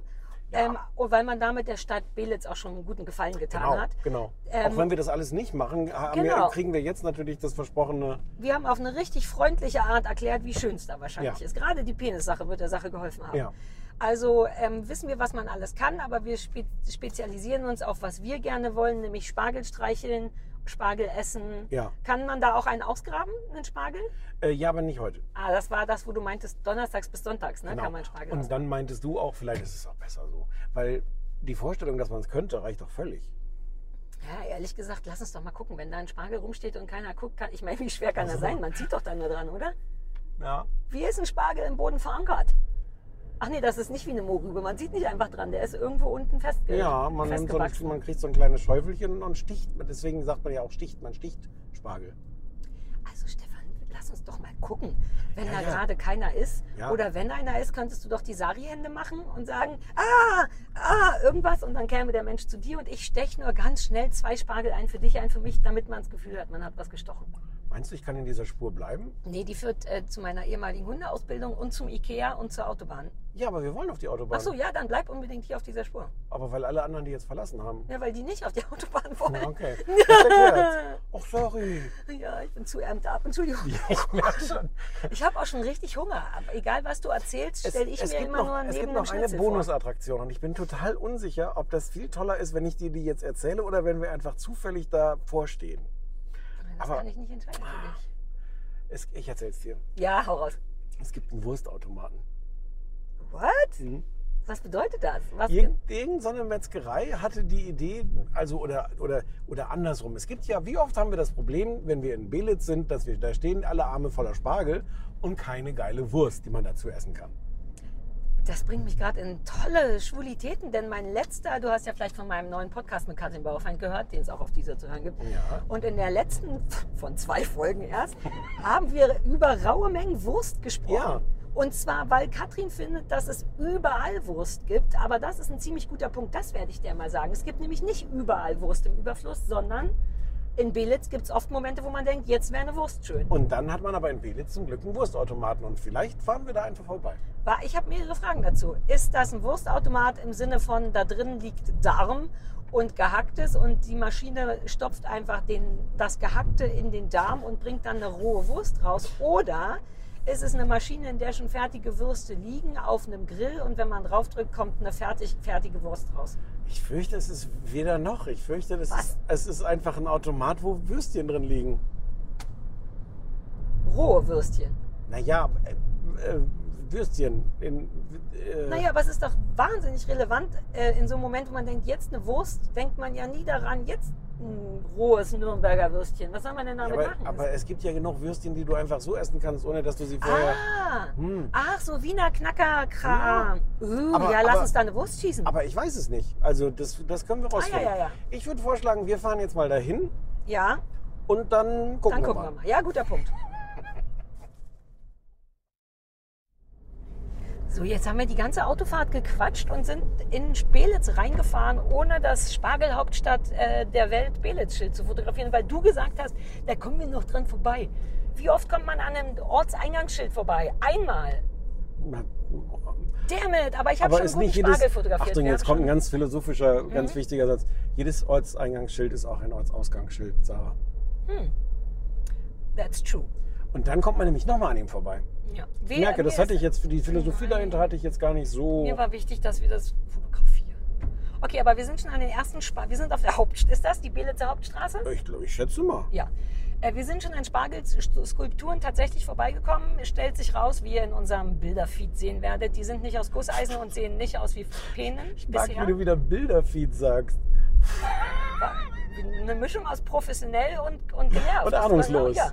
Ähm, und weil man damit der Stadt Belitz auch schon einen guten Gefallen getan Genau, hat. genau. Ähm, Auch wenn wir das alles nicht machen, genau. wir, kriegen wir jetzt natürlich das versprochene. Wir haben auf eine richtig freundliche Art erklärt, wie schön es da wahrscheinlich Ja. ist. Gerade die Penissache wird der Sache geholfen haben. Ja. Also ähm, wissen wir, was man alles kann, aber wir spe spezialisieren uns auf, was wir gerne wollen, nämlich Spargel streicheln, Spargel essen. Ja. Kann man da auch einen ausgraben, einen Spargel? Äh, ja, aber nicht heute. Ah, das war das, wo du meintest, donnerstags bis sonntags, ne? Genau. Kann man Spargel Und ausgraben. dann meintest du auch, vielleicht ist es auch besser so. Weil die Vorstellung, dass man es könnte, reicht doch völlig. Ja, ehrlich gesagt, lass uns doch mal gucken, wenn da ein Spargel rumsteht und keiner guckt, kann, ich meine, wie schwer kann er Also. sein? Man zieht doch da nur dran, oder? Ja. Wie ist ein Spargel im Boden verankert? Ach nee, das ist nicht wie eine Mohrrübe. Man sieht nicht einfach dran. Der ist irgendwo unten festge Ja, man, so ein, man kriegt so ein kleines Schäufelchen und sticht. Deswegen sagt man ja auch sticht. Man sticht Spargel. Also Stefan, lass uns doch mal gucken. Wenn Ja, da ja. gerade keiner ist Ja. oder wenn einer ist, könntest du doch die Sari-Hände machen und sagen, ah, ah, irgendwas und dann käme der Mensch zu dir und ich steche nur ganz schnell zwei Spargel ein für dich, ein für mich, damit man das Gefühl hat, man hat was gestochen. Meinst du, ich kann in dieser Spur bleiben? Nee, die führt äh, zu meiner ehemaligen Hundeausbildung und zum Ikea und zur Autobahn. Ja, aber wir wollen auf die Autobahn. Ach so, ja, dann bleib unbedingt hier auf dieser Spur. Aber weil alle anderen die jetzt verlassen haben. Ja, weil die nicht auf die Autobahn wollen. Ja, okay. Ach, sorry. Ja, ich bin zu ärmt ab. Entschuldigung. Ich merke schon. Ich habe auch schon richtig Hunger. Aber egal, was du erzählst, stelle ich es mir gibt immer noch, nur es neben gibt einem noch eine. Bonusattraktion und ich bin total unsicher, ob das viel toller ist, wenn ich dir die jetzt erzähle oder wenn wir einfach zufällig davor stehen. Das aber- kann ich nicht entscheiden für dich. Es, ich erzähl's dir. Ja, hau raus. Es gibt einen Wurstautomaten. What? Mhm. Was bedeutet das? Was Irgend, irgend so eine Metzgerei hatte die Idee, also oder, oder, oder andersrum. Es gibt ja, wie oft haben wir das Problem, wenn wir in Belitz sind, dass wir da stehen alle Arme voller Spargel und keine geile Wurst, die man dazu essen kann. Das bringt mich gerade in tolle Schwulitäten, denn mein letzter, du hast ja vielleicht von meinem neuen Podcast mit Katrin Bauerfeind gehört, den es auch auf dieser zu hören gibt. Ja. Und in der letzten von zwei Folgen erst haben wir über raue Mengen Wurst gesprochen. Ja. Und zwar, weil Katrin findet, dass es überall Wurst gibt. Aber das ist ein ziemlich guter Punkt, das werde ich dir mal sagen. Es gibt nämlich nicht überall Wurst im Überfluss, sondern in Belitz gibt es oft Momente, wo man denkt, jetzt wäre eine Wurst schön. Und dann hat man aber in Belitz zum Glück einen Wurstautomaten und vielleicht fahren wir da einfach vorbei. Ich habe mehrere Fragen dazu. Ist das ein Wurstautomat im Sinne von, da drin liegt Darm und Gehacktes und die Maschine stopft einfach den, das Gehackte in den Darm und bringt dann eine rohe Wurst raus? Oder ist es eine Maschine, in der schon fertige Würste liegen auf einem Grill und wenn man draufdrückt, kommt eine fertig, fertige Wurst raus? Ich fürchte, es ist weder noch. Ich fürchte, das ist, es ist einfach ein Automat, wo Würstchen drin liegen. Rohe Würstchen. Naja, äh, äh, Würstchen. In, äh, Naja, aber es ist doch wahnsinnig relevant äh, in so einem Moment, wo man denkt, jetzt eine Wurst, denkt man ja nie daran, jetzt ein rohes Nürnberger Würstchen. Was soll man denn damit aber, machen? aber es gibt ja genug Würstchen, die du einfach so essen kannst, ohne dass du sie vorher. ah, Hm. ach so, Wiener Knacker-Kram. Uh, Aber- ja, lass aber- uns da eine Wurst schießen. Aber ich weiß es nicht. Also das, das können wir rausfinden. Ah, ja, ja. Ich würde vorschlagen, wir fahren jetzt mal dahin ja, und dann gucken, dann gucken wir wir mal. mal. Ja, guter Punkt. So, jetzt haben wir die ganze Autofahrt gequatscht und sind in Belitz reingefahren, ohne das Spargelhauptstadt äh, der Welt Belitz-Schild zu fotografieren, weil du gesagt hast, da kommen wir noch dran vorbei. Wie oft kommt man an einem Ortseingangsschild vorbei? Einmal. Na, Damit, aber ich habe schon ist guten nicht jedes. Spargel fotografiert. Achtung, jetzt kommt ein ganz philosophischer, Mhm. ganz wichtiger Satz. Jedes Ortseingangsschild ist auch ein Ortsausgangsschild, Sarah. That's true. Und dann kommt man nämlich nochmal an ihm vorbei. Ja. Ich merke, das hatte ich jetzt für die Philosophie dahinter hatte ich jetzt gar nicht so. Mir war wichtig, dass wir das fotografieren. Okay, aber wir sind schon an den ersten Spar. Wir sind auf der Hauptstraße. Ist das die Belitzer Hauptstraße? Ich glaube, ich schätze mal. Ja. Äh, Wir sind schon an Spargelskulpturen tatsächlich vorbeigekommen. Es stellt sich raus, wie ihr in unserem Bilderfeed sehen werdet. Die sind nicht aus Gusseisen und sehen nicht aus wie Penen. Ich mag, bisher. wie du wieder Bilderfeed sagst. Eine Mischung aus professionell und, und genervt. Und ahnungslos. Ja.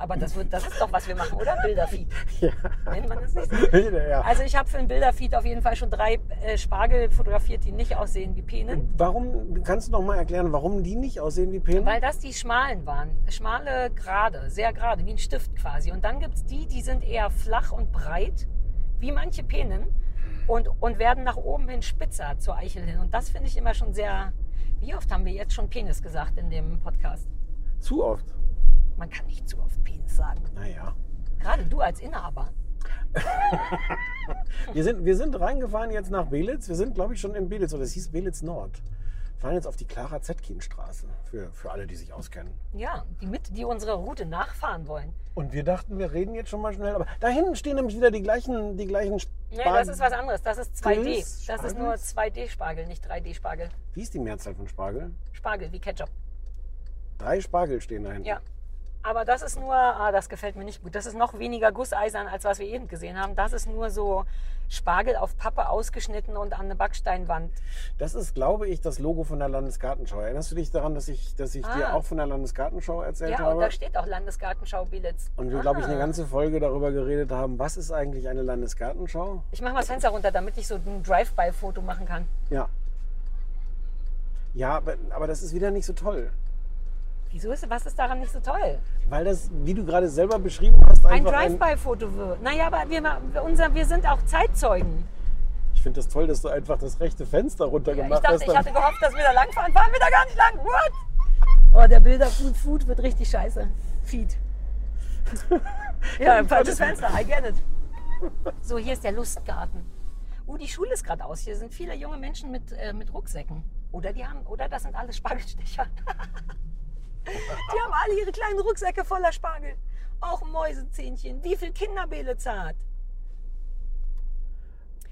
Aber das, wird, das ist doch, was wir machen, oder? Bilderfeed. Ja. Nennt man das nicht ja. Also ich habe für ein Bilderfeed auf jeden Fall schon drei äh, Spargel fotografiert, die nicht aussehen wie Penen. Warum, kannst du noch mal erklären, warum die nicht aussehen wie Penen? Weil das die schmalen waren. Schmale, gerade, sehr gerade, wie ein Stift quasi. Und dann gibt es die, die sind eher flach und breit, wie manche Penen, und, und werden nach oben hin spitzer zur Eichel hin. Und das finde ich immer schon sehr. Wie oft haben wir jetzt schon Penis gesagt in dem Podcast? Zu oft. Man kann nicht zu oft Penis sagen. Naja. Gerade du als Inhaber. Wir sind, wir sind reingefahren jetzt nach Belitz. Wir sind, glaube ich, schon in Belitz. Oder es hieß Belitz Nord. Wir fahren jetzt auf die Clara Zetkin-Straße. Für, für alle, die sich auskennen. Ja, die mit, die unsere Route nachfahren wollen. Und wir dachten, wir reden jetzt schon mal schnell. Aber da hinten stehen nämlich wieder die gleichen, die gleichen Nee, Spargel- das ist was anderes. Das ist 2D. Grills, Das ist nur 2D-Spargel, nicht 3D-Spargel. Wie ist die Mehrzahl von Spargel? Spargel wie Ketchup. Drei Spargel stehen da hinten. Ja. Aber das ist nur, ah, das gefällt mir nicht gut. Das ist noch weniger Gusseisern, als was wir eben gesehen haben. Das ist nur so Spargel auf Pappe ausgeschnitten und an eine Backsteinwand. Das ist, glaube ich, das Logo von der Landesgartenschau. Erinnerst du dich daran, dass ich, dass ich dir Ah. auch von der Landesgartenschau erzählt Ja, und habe? da steht auch Landesgartenschau Belitz. Und wir, glaube ich, eine Ah. ganze Folge darüber geredet haben, was ist eigentlich eine Landesgartenschau? Ich mache mal das Fenster runter, damit ich so ein Drive-by-Foto machen kann. Ja. Ja, aber das ist wieder nicht so toll. Wieso ist, was ist daran nicht so toll? Weil das, wie du gerade selber beschrieben hast, Ein einfach ein, Drive-by-Foto wird. Naja, aber wir, unser, wir sind auch Zeitzeugen. Ich finde das toll, dass du einfach das rechte Fenster Ja, ich runtergemacht dachte, hast. ich hatte gehofft, dass wir da langfahren. Fahren wir da gar nicht lang. What? Oh, der Bilder-Food Food wird richtig scheiße. Feed. ja, falsches Fenster. I get it. So, hier ist der Lustgarten. Oh, die Schule ist gerade aus. Hier sind viele junge Menschen mit, äh, mit Rucksäcken. Oder die haben, oder das sind alles Spargelstecher. die haben alle ihre kleinen Rucksäcke voller Spargel. Auch Mäusezähnchen. Wie viel Kinderbeele zart.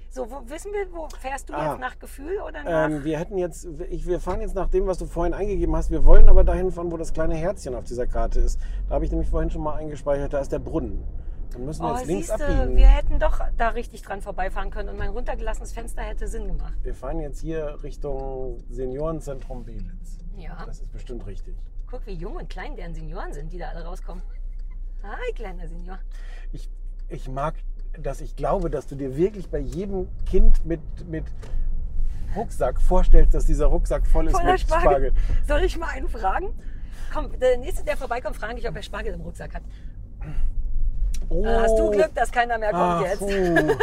So, wo, wissen wir, wo fährst du Ah. jetzt nach Gefühl oder nach? ähm, wir hätten jetzt, ich, wir fahren jetzt nach dem, was du vorhin eingegeben hast. Wir wollen aber dahin fahren, wo das kleine Herzchen auf dieser Karte ist. Da habe ich nämlich vorhin schon mal eingespeichert, da ist der Brunnen. Dann müssen wir Oh, jetzt links siehste, abbiegen. wir hätten doch da richtig dran vorbeifahren können und mein runtergelassenes Fenster hätte Sinn gemacht. Wir fahren jetzt hier Richtung Seniorenzentrum Belitz. Ja. Das ist bestimmt richtig. Guck, wie jung und klein deren Senioren sind, die da alle rauskommen. Hi, kleiner Senior. Ich, ich mag, dass ich glaube, dass du dir wirklich bei jedem Kind mit, mit Rucksack vorstellst, dass dieser Rucksack voll ist Voller mit Spargel. Spargel. Soll ich mal einen fragen? Komm, der nächste, der vorbeikommt, frage ich, ob er Spargel im Rucksack hat. Oh. Ah, Hast du Glück, dass keiner mehr kommt Ah, jetzt?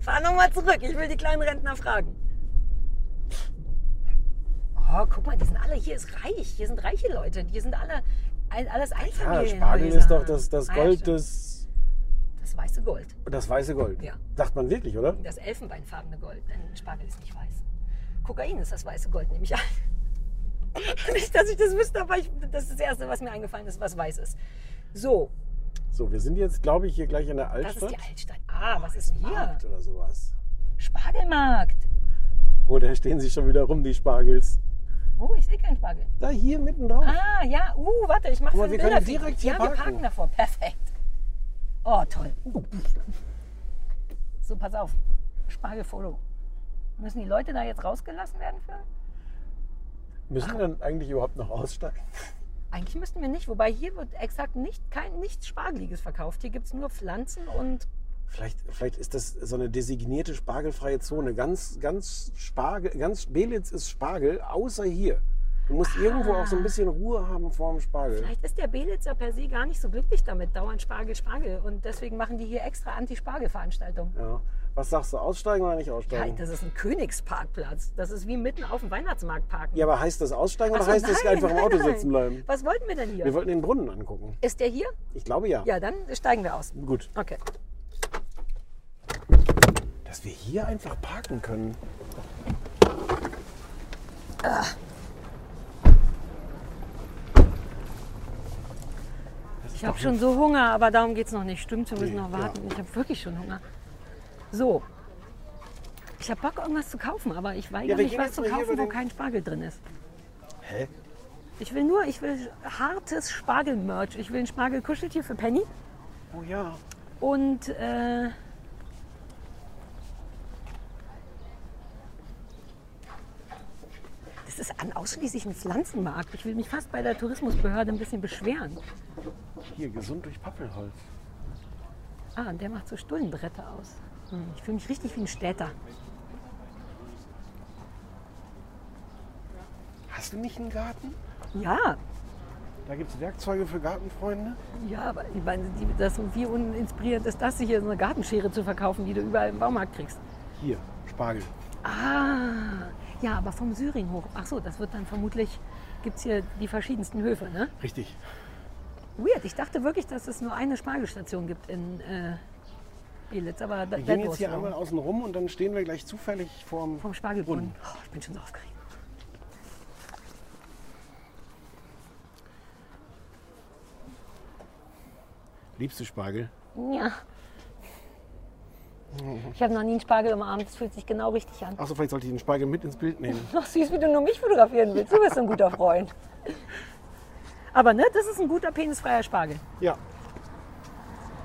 Fahr nochmal zurück, ich will die kleinen Rentner fragen. Oh, guck mal, die sind alle, hier ist reich. Hier sind reiche Leute. Hier sind alle, all- alles Ja, Einfamilienhäuser. Spargel ist doch das, das Ah, ja, Gold stimmt. des. Das weiße Gold. Das weiße Gold. Ja. Sagt man wirklich, oder? Das elfenbeinfarbene Gold, denn Spargel ist nicht weiß. Kokain ist das weiße Gold, nehme ich an. nicht, dass ich das wüsste, aber ich, das ist das Erste, was mir eingefallen ist, was weiß ist. So, So, wir sind jetzt, glaube ich, hier gleich in der das Altstadt. ist die Altstadt. Ah, was ist denn hier? Markt oder sowas. Spargelmarkt. Oh, da stehen sie schon wieder rum, die Spargels. Oh, ich sehe keinen Spargel. Da hier mitten drauf. Ah, ja. Uh, warte, ich mache mal, wir Bilder können direkt hier Ja, wir parken. parken davor. Perfekt. Oh, toll. So, pass auf. Spargelfoto. Müssen die Leute da jetzt rausgelassen werden für? Müssen wir dann eigentlich überhaupt noch aussteigen? Eigentlich müssten wir nicht, wobei hier wird exakt nicht, kein, nichts Spargeliges verkauft. Hier gibt es nur Pflanzen und Vielleicht, vielleicht ist das so eine designierte spargelfreie Zone. Ganz, ganz Spargel, ganz Belitz ist Spargel, außer hier. Du musst irgendwo auch so ein bisschen Ruhe haben vor dem Spargel. vielleicht ist der Belitzer per se gar nicht so glücklich damit, dauernd Spargel, Spargel. Und deswegen machen die hier extra Anti-Spargel-Veranstaltungen. Ja. Was sagst du, aussteigen oder nicht Ja, aussteigen? das ist ein Königsparkplatz. Das ist wie mitten auf dem Weihnachtsmarkt parken. Ja, aber heißt das aussteigen Ach oder so, heißt das einfach im Auto nein. sitzen bleiben? Was wollten wir denn hier? Wir wollten den Brunnen angucken. ist der hier? Ich glaube ja. Ja, dann steigen wir aus. Gut. Okay. Dass wir hier einfach parken können. Ich habe schon so Hunger, aber darum geht es noch nicht. Stimmt, wir müssen Nee, noch warten. Ich habe wirklich schon Hunger. So. Ich habe Bock, irgendwas zu kaufen, aber ich weigere Ja, wir mich, gehen was jetzt zu mal hier kaufen, über wo den- kein Spargel drin ist. Hä? Ich will nur, ich will hartes Spargel-Merch. Ich will ein Spargel-Kuscheltier für Penny Oh ja. und äh, ist an ausschließlich ein Pflanzenmarkt. Ich will mich fast bei der Tourismusbehörde ein bisschen beschweren. Hier, gesund durch Pappelholz. Ah, und der macht so Stullenbretter aus. Hm, ich fühle mich richtig wie ein Städter. Hast du nicht einen Garten? Ja, Da gibt es Werkzeuge für Gartenfreunde. ja, aber ich meine, die, das, wie uninspiriert ist das, hier so eine Gartenschere zu verkaufen, die du überall im Baumarkt kriegst. Hier, Spargel. Ah, ja, aber vom Syring hoch. Ach so, das wird dann vermutlich, gibt es hier die verschiedensten Höfe, ne? Richtig. Weird, ich dachte wirklich, dass es nur eine Spargelstation gibt in äh, Elitz, aber da, Wir gehen jetzt hier wrong. einmal außen rum und dann stehen wir gleich zufällig vorm, vom Spargelbrunnen. Oh, ich bin schon so aufgeregt. Liebst du Spargel? Ja. Ich habe noch nie einen Spargel umarmt. Das fühlt sich genau richtig an. Achso, vielleicht sollte ich den Spargel mit ins Bild nehmen. Ach, süß, wie du nur mich fotografieren willst. Du bist ein guter Freund. Aber ne, das ist ein guter penisfreier Spargel. Ja,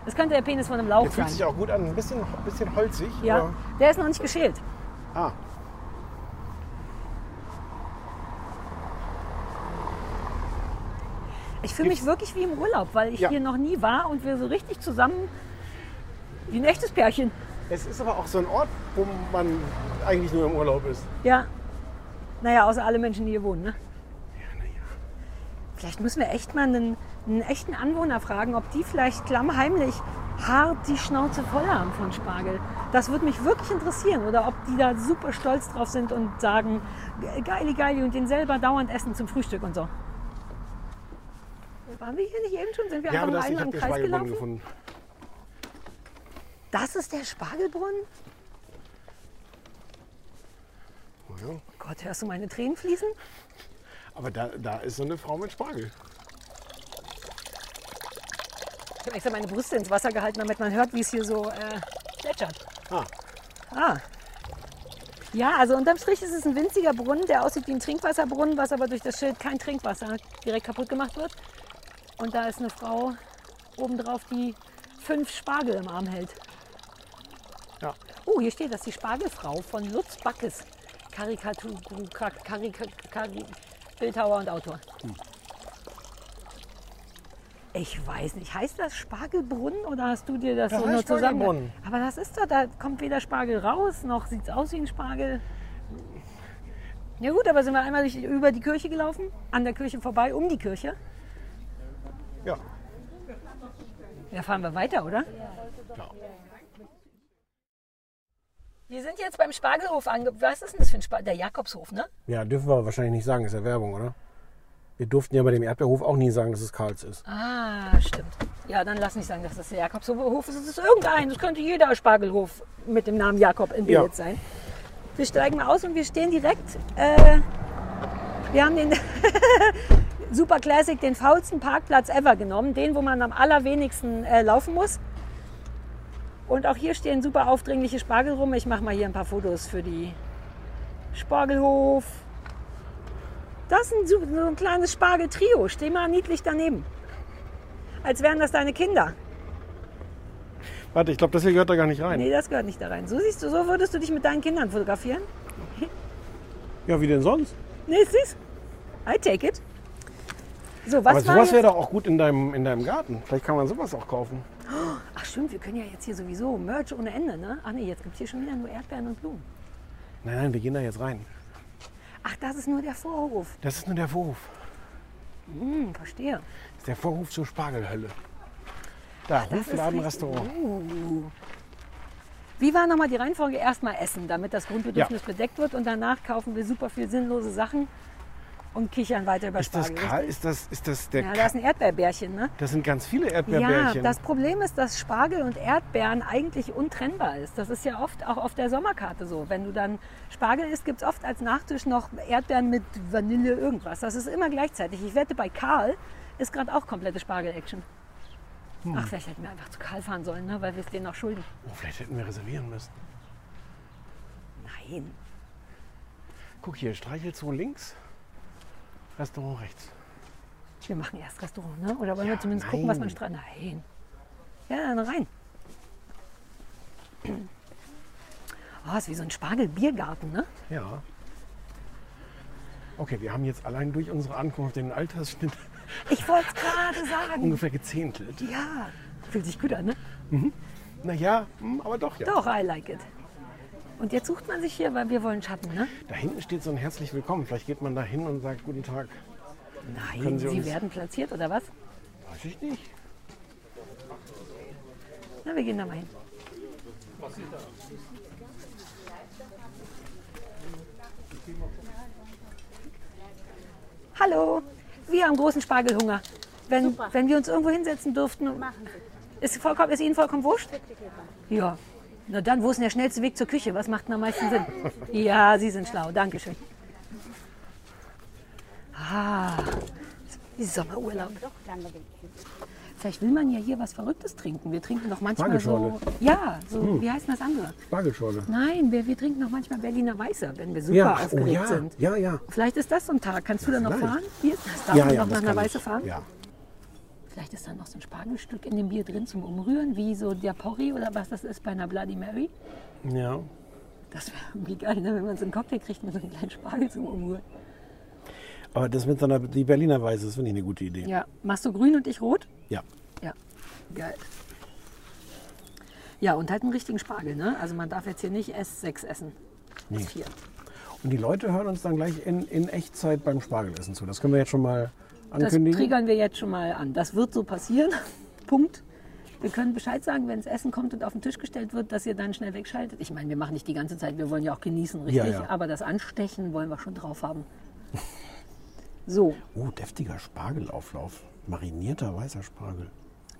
Das könnte der Penis von einem Lauch der fühlt sein. sich auch gut an. Ein bisschen, bisschen holzig. Ja, aber- der ist noch nicht geschält. Ah, Ich fühle mich wirklich wie im Urlaub, weil ich Ja. hier noch nie war und wir so richtig zusammen wie ein echtes Pärchen. Es ist aber auch so ein Ort, wo man eigentlich nur im Urlaub ist. Ja. Naja, außer alle Menschen, die hier wohnen. Ne? Vielleicht müssen wir echt mal einen, einen echten Anwohner fragen, ob die vielleicht klammheimlich hart die Schnauze voll haben von Spargel. Das würde mich wirklich interessieren. Oder ob die da super stolz drauf sind und sagen, "Ge- geili, geili und den selber dauernd essen zum Frühstück und so. Waren wir hier nicht eben schon? Sind wir Ja, einfach nur einmal im Kreis gelaufen? gefunden. Das ist der Spargelbrunnen? Oh ja. Gott, hörst du meine Tränen fließen? Aber da, da ist so eine Frau mit Spargel. Ich habe extra meine Brüste ins Wasser gehalten, damit man hört, wie es hier so äh, plätschert. Ah, Ah. Ja, also unterm Strich ist es ein winziger Brunnen, der aussieht wie ein Trinkwasserbrunnen, was aber durch das Schild kein Trinkwasser direkt kaputt gemacht wird. Und da ist eine Frau obendrauf, die fünf Spargel im Arm hält. Ja. Oh, hier steht das, die Spargelfrau von Lutz Backes. Karikatur, Karika, Kari, Bildhauer und Autor. Ich weiß nicht, heißt das Spargelbrunnen oder hast du dir das Das so nur zusammen? Aber das ist doch, da kommt weder Spargel raus, noch sieht es aus wie ein Spargel. Ja gut, aber sind wir einmal über die Kirche gelaufen, an der Kirche vorbei, um die Kirche. Ja. Ja, fahren wir weiter, oder? ja. Wir sind jetzt beim Spargelhof ange... Was ist denn das für ein Spargel? Der Jakobshof, ne? Ja, dürfen wir wahrscheinlich nicht sagen, ist ja Werbung, oder? Wir durften ja bei dem Erdbeerhof auch nie sagen, dass es Karls ist. Ah, stimmt. Ja, dann lass nicht sagen, dass das der Jakobshof ist. Es ist irgendein. Das könnte jeder Spargelhof mit dem Namen Jakob in Ja. Belitz sein. Wir steigen mal aus und wir stehen direkt. Äh, wir haben den Super Classic, den faulsten Parkplatz ever genommen. Den, wo man am allerwenigsten äh, laufen muss. Und auch hier stehen super aufdringliche Spargel rum. Ich mache mal hier ein paar Fotos für die Spargelhof. Das ist ein, so ein kleines Spargeltrio. Steh mal niedlich daneben. Als wären das deine Kinder. Warte, ich glaube, das hier gehört da gar nicht rein. Nee, das gehört nicht da rein. So siehst du, so würdest du dich mit deinen Kindern fotografieren? Ja, wie denn sonst? Nee, siehst I take it. So, was Aber sowas wäre doch auch gut in deinem, in deinem Garten. Vielleicht kann man sowas auch kaufen. Ach stimmt, wir können ja jetzt hier sowieso Merch ohne Ende, ne? Ach nee, jetzt gibt es hier schon wieder nur Erdbeeren und Blumen. Nein, nein, wir gehen da jetzt rein. Ach, das ist nur der Vorhof. Das ist nur der Vorhof. Hm, verstehe. Das ist der Vorhof zur Spargelhölle. Da, Hofladen, Restaurant. Uh. Wie war nochmal die Reihenfolge? Erstmal essen, damit das Grundbedürfnis bedeckt wird und danach kaufen wir super viel sinnlose Sachen und kichern weiter über Ist das Spargel. Karl? richtig? Ist das, ist das der Ja, Ka- da ist ein Erdbeerbärchen, ne? Das sind ganz viele Ja, Erdbeerbärchen. das Problem ist, dass Spargel und Erdbeeren eigentlich untrennbar ist. Das ist ja oft auch auf der Sommerkarte so. Wenn du dann Spargel isst, gibt es oft als Nachtisch noch Erdbeeren mit Vanille irgendwas. Das ist immer gleichzeitig. Ich wette, bei Karl ist gerade auch komplette Spargel-Action. Hm. Ach, vielleicht hätten wir einfach zu Karl fahren sollen, ne? weil wir es denen noch schulden. oh, vielleicht hätten wir reservieren müssen. Nein. Guck hier, Streichelzoo links, Restaurant rechts. Wir machen erst Restaurant, ne? Oder wollen wir Ja, zumindest gucken, was nein. man Strand. Nein. Ja, dann rein. Oh, ist wie so ein Spargel-Biergarten, ne? Ja. Okay, wir haben jetzt allein durch unsere Ankunft den Altersschnitt Ich wollte es gerade sagen. ungefähr gezehntelt. Ja, fühlt sich gut an, ne? Naja, hm, aber doch, ja. Doch, I like it. Und jetzt sucht man sich hier, weil wir wollen Schatten, ne? Da hinten steht so ein herzlich willkommen. Vielleicht geht man da hin und sagt Guten Tag. Nein, sie, Sie werden platziert, oder was? Weiß ich nicht. Na, wir gehen da mal hin. Hallo, wir haben großen Spargelhunger. Wenn, wenn wir uns irgendwo hinsetzen dürften, ist, vollkommen, ist Ihnen vollkommen wurscht? Ja. Na dann, wo ist denn der schnellste Weg zur Küche? Was macht denn am meisten Sinn? Ja, Sie sind schlau. Dankeschön. Ah, wie Sommerurlaub. Vielleicht will man ja hier was Verrücktes trinken. Wir trinken doch manchmal so. Ja, so, wie heißt das andere? Spargelschorle. Nein, wir, wir trinken doch manchmal Berliner Weißer, wenn wir super Ja, oh aufgeregt ja, sind. ja, ja. Vielleicht ist das so ein Tag. Kannst du da noch fahren? Hier, das darf ja, man ja, noch nach einer Weiße fahren? Ja. Vielleicht ist da noch so ein Spargelstück in dem Bier drin zum Umrühren, wie so der Porri oder was das ist bei einer Bloody Mary. ja. Das wäre irgendwie geil, ne? wenn man so einen Cocktail kriegt mit so einem kleinen Spargel zum Umrühren. Aber das mit so einer, die Berliner Weiße, das finde ich eine gute Idee. Ja, machst du grün und ich rot? Ja. Ja, geil. Ja, und halt einen richtigen Spargel, ne? Also man darf jetzt hier nicht S6 essen. Nee. S4. Und die Leute hören uns dann gleich in, in Echtzeit beim Spargelessen zu. Das können wir jetzt schon mal Das ankündigen. triggern wir jetzt schon mal an. Das wird so passieren. Punkt. Wir können Bescheid sagen, wenn das Essen kommt und auf den Tisch gestellt wird, dass ihr dann schnell wegschaltet. Ich meine, wir machen nicht die ganze Zeit, wir wollen ja auch genießen, richtig? Ja, ja. Aber das Anstechen wollen wir schon drauf haben. So, Oh, deftiger Spargelauflauf. Marinierter weißer Spargel.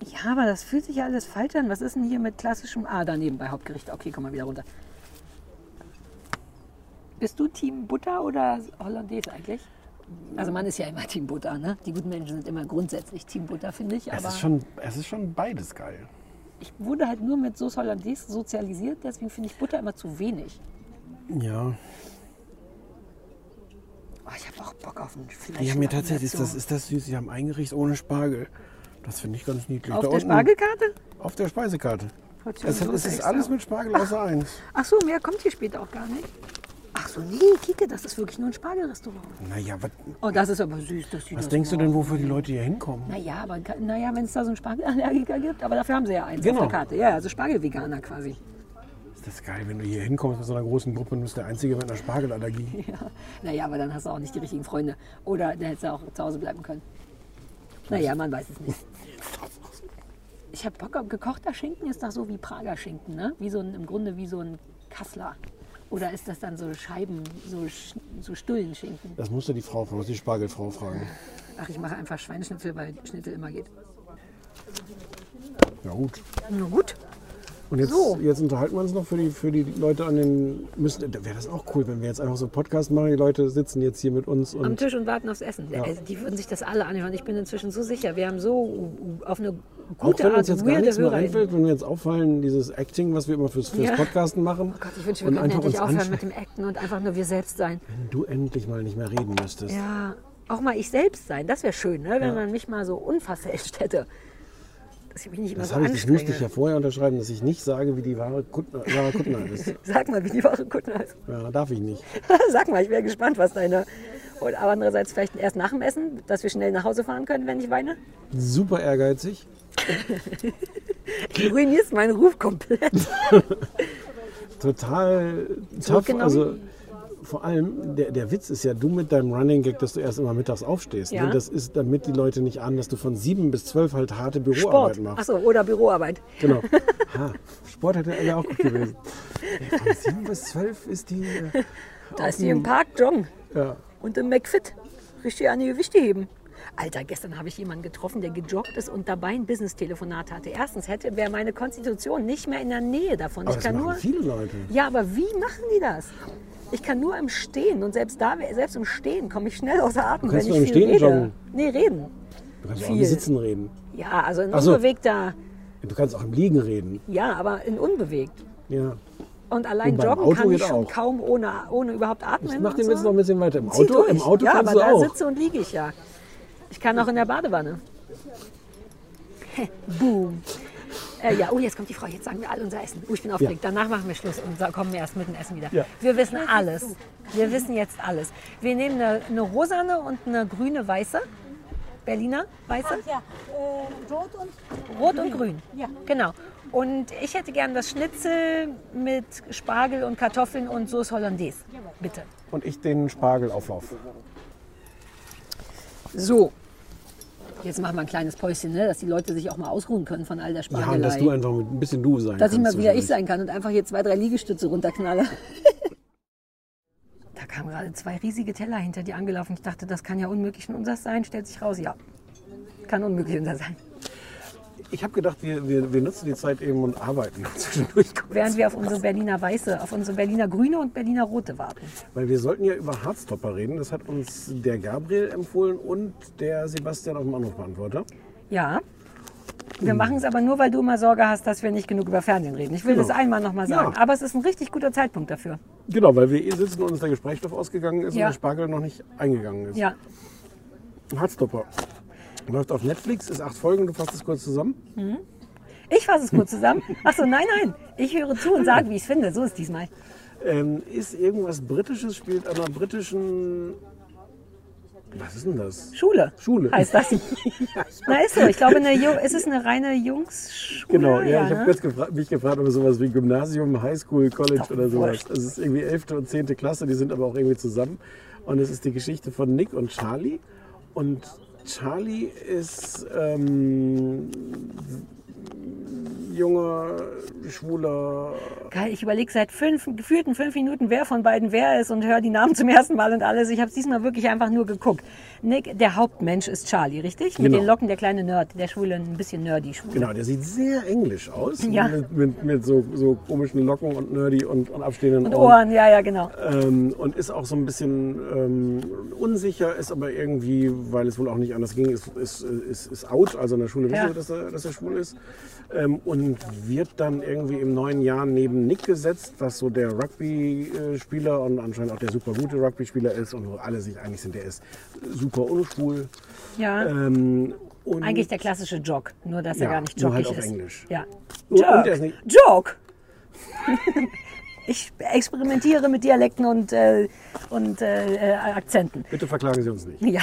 ja, aber das fühlt sich ja alles falsch an. Was ist denn hier mit klassischem Ah, daneben bei Hauptgericht? Okay, komm mal wieder runter. Bist du Team Butter oder Hollandaise eigentlich? Also man ist ja immer Team Butter, ne? Die guten Menschen sind immer grundsätzlich Team Butter, finde ich. Es ist, schon, es ist schon beides geil. ich wurde halt nur mit Sauce Hollandaise sozialisiert, deswegen finde ich Butter immer zu wenig. Ja. Oh, ich habe auch Bock auf ein Fleisch. Mir tatsächlich, ist das, ist das süß, die haben ein Gericht ohne Spargel. Das finde ich ganz niedlich. auf Da der unten Spargelkarte? Auf der Speisekarte. Es, es Soße ist alles mit Spargel außer eins. Ach so, mehr kommt hier später auch gar nicht. Ach so, nee, Kike, das ist wirklich nur ein Spargelrestaurant. Naja, was, Oh, das ist aber süß. Das sieht was das denkst du denn, wofür die Leute hier hinkommen? Naja, aber naja, wenn es da so einen Spargelallergiker gibt, aber dafür haben sie ja eins Genau. auf der Karte. Ja, also Spargelveganer quasi. Ist das geil, wenn du hier hinkommst mit so einer großen Gruppe und bist der Einzige mit einer Spargelallergie. Ja. Naja, aber dann hast du auch nicht die richtigen Freunde. Oder der hätte auch zu Hause bleiben können. Naja, man weiß es nicht. Ich habe Bock auf gekochter Schinken, ist doch so wie Prager Schinken, ne? Wie so ein, im Grunde wie so ein Kassler. Oder ist das dann so Scheiben, so, so Stullenschinken? Das musst du die Frau fragen, die Spargelfrau fragen. Ach, ich mache einfach Schweineschnitzel, weil Schnitzel immer geht. Ja gut. Na gut. Und jetzt, So. jetzt unterhalten wir uns noch für die, für die Leute an den. Müssen, da wäre das auch cool, wenn wir jetzt einfach so einen Podcast machen. Die Leute sitzen jetzt hier mit uns Am. Tisch und warten aufs Essen. Ja. Also, die würden sich das alle anhören. Ich bin inzwischen so sicher. Wir haben so auf eine Auch gute wenn uns Art jetzt gar weirde nichts mehr einfällt, wenn wir jetzt auffallen, dieses Acting, was wir immer fürs, fürs Ja. Podcasten machen. Oh Gott, ich wünsche, wir könnten einfach endlich aufhören mit dem Acten und einfach nur wir selbst sein. Wenn du endlich mal nicht mehr reden müsstest. Ja, auch mal ich selbst sein. Das wäre schön, ne? wenn Ja. man mich mal so unverfälscht hätte. dass ich mich nicht Das, so habe ich, das musste ich ja vorher unterschreiben, dass ich nicht sage, wie die wahre Kuttner, Kuttner ist. Sag mal, wie die Woche gut ist. Ja, darf ich nicht. Sag mal, ich wäre gespannt, was deine. Und aber andererseits vielleicht erst nach dem Essen, dass wir schnell nach Hause fahren können, wenn ich weine. Super ehrgeizig. Du ruinierst meinen Ruf komplett. Total tough. Zurückgenommen? Also vor allem, der, der Witz ist ja, du mit deinem Running Gag, dass du erst immer mittags aufstehst. Ja. Ne? Das ist, damit die Leute nicht ahnen, dass du von sieben bis zwölf halt harte Sport. Büroarbeit machst. Achso, oder Büroarbeit. Genau. Ha, Sport hätte ja auch gut gewesen. Ey, von sieben bis zwölf ist die. äh, Da ist die im Park joggen. Ja. Und im McFit. Richtig an die Gewichte heben. Alter, gestern habe ich jemanden getroffen, der gejoggt ist und dabei ein Business-Telefonat hatte. Erstens hätte wäre meine Konstitution nicht mehr in der Nähe davon. Aber ich das kann nur. viele Leute. Ja, aber wie machen die das? Ich kann nur im Stehen und selbst da, selbst im Stehen komme ich schnell außer Atem, Kannst wenn ich im viel Stehen rede. joggen? Nee, reden. Du kannst auch Viel. im Sitzen reden. Ja, also in so. unbewegter. Du kannst auch im Liegen reden. Ja, aber in unbewegt. Ja. Und allein Und joggen Auto kann ich schon auch. kaum ohne, ohne überhaupt atmen. Ich mach und den so. jetzt noch ein bisschen weiter. Im Auto, im Auto ja, kannst aber du da auch. sitze und liege ich ja. Ich kann auch in der Badewanne. Boom. Äh, ja, oh, jetzt kommt die Frau. Jetzt sagen wir alle unser Essen. Oh, ich bin aufgeregt. Danach machen wir Schluss und kommen wir erst mit dem Essen wieder. Ja. Wir wissen alles. Wir wissen jetzt alles. Wir nehmen eine, eine rosane und eine grüne weiße. Berliner weiße. Ja, äh, rot und Rot und grün. Ja. Genau. Und ich hätte gern das Schnitzel mit Spargel und Kartoffeln und Sauce Hollandaise. Bitte. Und ich den Spargelauflauf. So. Jetzt machen wir ein kleines Päuschen, ne? dass die Leute sich auch mal ausruhen können von all der Ja, Spargelei. und dass du einfach ein bisschen du sein dass ich mal wieder ich sein kann und einfach hier zwei, drei Liegestütze runterknalle. da kamen gerade zwei riesige Teller hinter dir angelaufen. Ich dachte, das kann ja unmöglich unseres sein. Stellt sich raus, ja. Kann unmöglich unser sein. Ich habe gedacht, wir, wir, wir nutzen die Zeit eben und arbeiten zwischendurch. Während wir auf unsere Berliner Weiße, auf unsere Berliner Grüne und Berliner Rote warten. Weil wir sollten ja über Harztopper reden. Das hat uns der Gabriel empfohlen und der Sebastian auf dem Anrufbeantworter. Ja. Wir Hm. machen es aber nur, weil du immer Sorge hast, dass wir nicht genug über Fernsehen reden. Ich will Genau. das einmal nochmal sagen. Ja. Aber es ist ein richtig guter Zeitpunkt dafür. Genau, weil wir hier sitzen und uns der Gesprächsstoff ausgegangen ist Ja. und der Spargel noch nicht eingegangen ist. Ja. Harztopper. Läuft auf Netflix, ist acht Folgen, du fasst es kurz zusammen. Ich fasse es kurz zusammen. Achso, nein, nein. Ich höre zu und sage, wie ich es finde. So ist diesmal. Ähm, ist irgendwas Britisches, spielt an einer britischen. Was ist denn das? Schule. Schule. Heißt das. Na, ist so. Ich glaube, eine Ju ist es eine reine Jungsschule? Genau, ja, ich ne? habe kurz gefra mich gefragt, ob es sowas wie Gymnasium, Highschool, College Doch, oder sowas. wurscht. Das ist irgendwie 11. und 10. Klasse, die sind aber auch irgendwie zusammen. Und es ist die Geschichte von Nick und Charlie. Und Charlie ist ähm, junger, schwuler. Geil, ich überlege seit fünf, gefühlten fünf Minuten, wer von beiden wer ist und höre die Namen zum ersten Mal und alles. Ich habe es diesmal wirklich einfach nur geguckt. Nick, der Hauptmensch ist Charlie, richtig? Mit Genau. den Locken, der kleine Nerd, der Schwule, ein bisschen nerdy Schwule. Genau, der sieht sehr englisch aus. Ja. Mit, mit, mit so, so komischen Locken und nerdy und, und abstehenden Und Ohren, ja, ja, genau. Ähm, und ist auch so ein bisschen ähm, unsicher, ist aber irgendwie, weil es wohl auch nicht anders ging, ist, ist, ist, ist out, also in der Schule Ja. wissen wir, dass er, dass er schwul ist. Ähm, und wird dann irgendwie im neuen Jahr neben Nick gesetzt, was so der Rugby-Spieler und anscheinend auch der super gute Rugby-Spieler ist und wo alle sich einig sind, der ist super unschwul. Ja. Ähm, Eigentlich der klassische Jog, nur dass er Ja, gar nicht jockig halt auf ist. Englisch. Ja. Jog. er Jog. ich experimentiere mit Dialekten und, äh, und äh, äh, Akzenten. Bitte verklagen Sie uns nicht. Ja.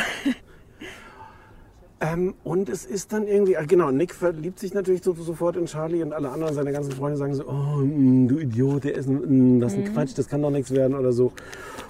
Ähm, und es ist dann irgendwie, ah, genau, Nick verliebt sich natürlich so, sofort in Charlie und alle anderen, seine ganzen Freunde sagen so, oh, mm, du Idiot, der ist ein, das ist ein Quatsch, das kann doch nichts werden oder so.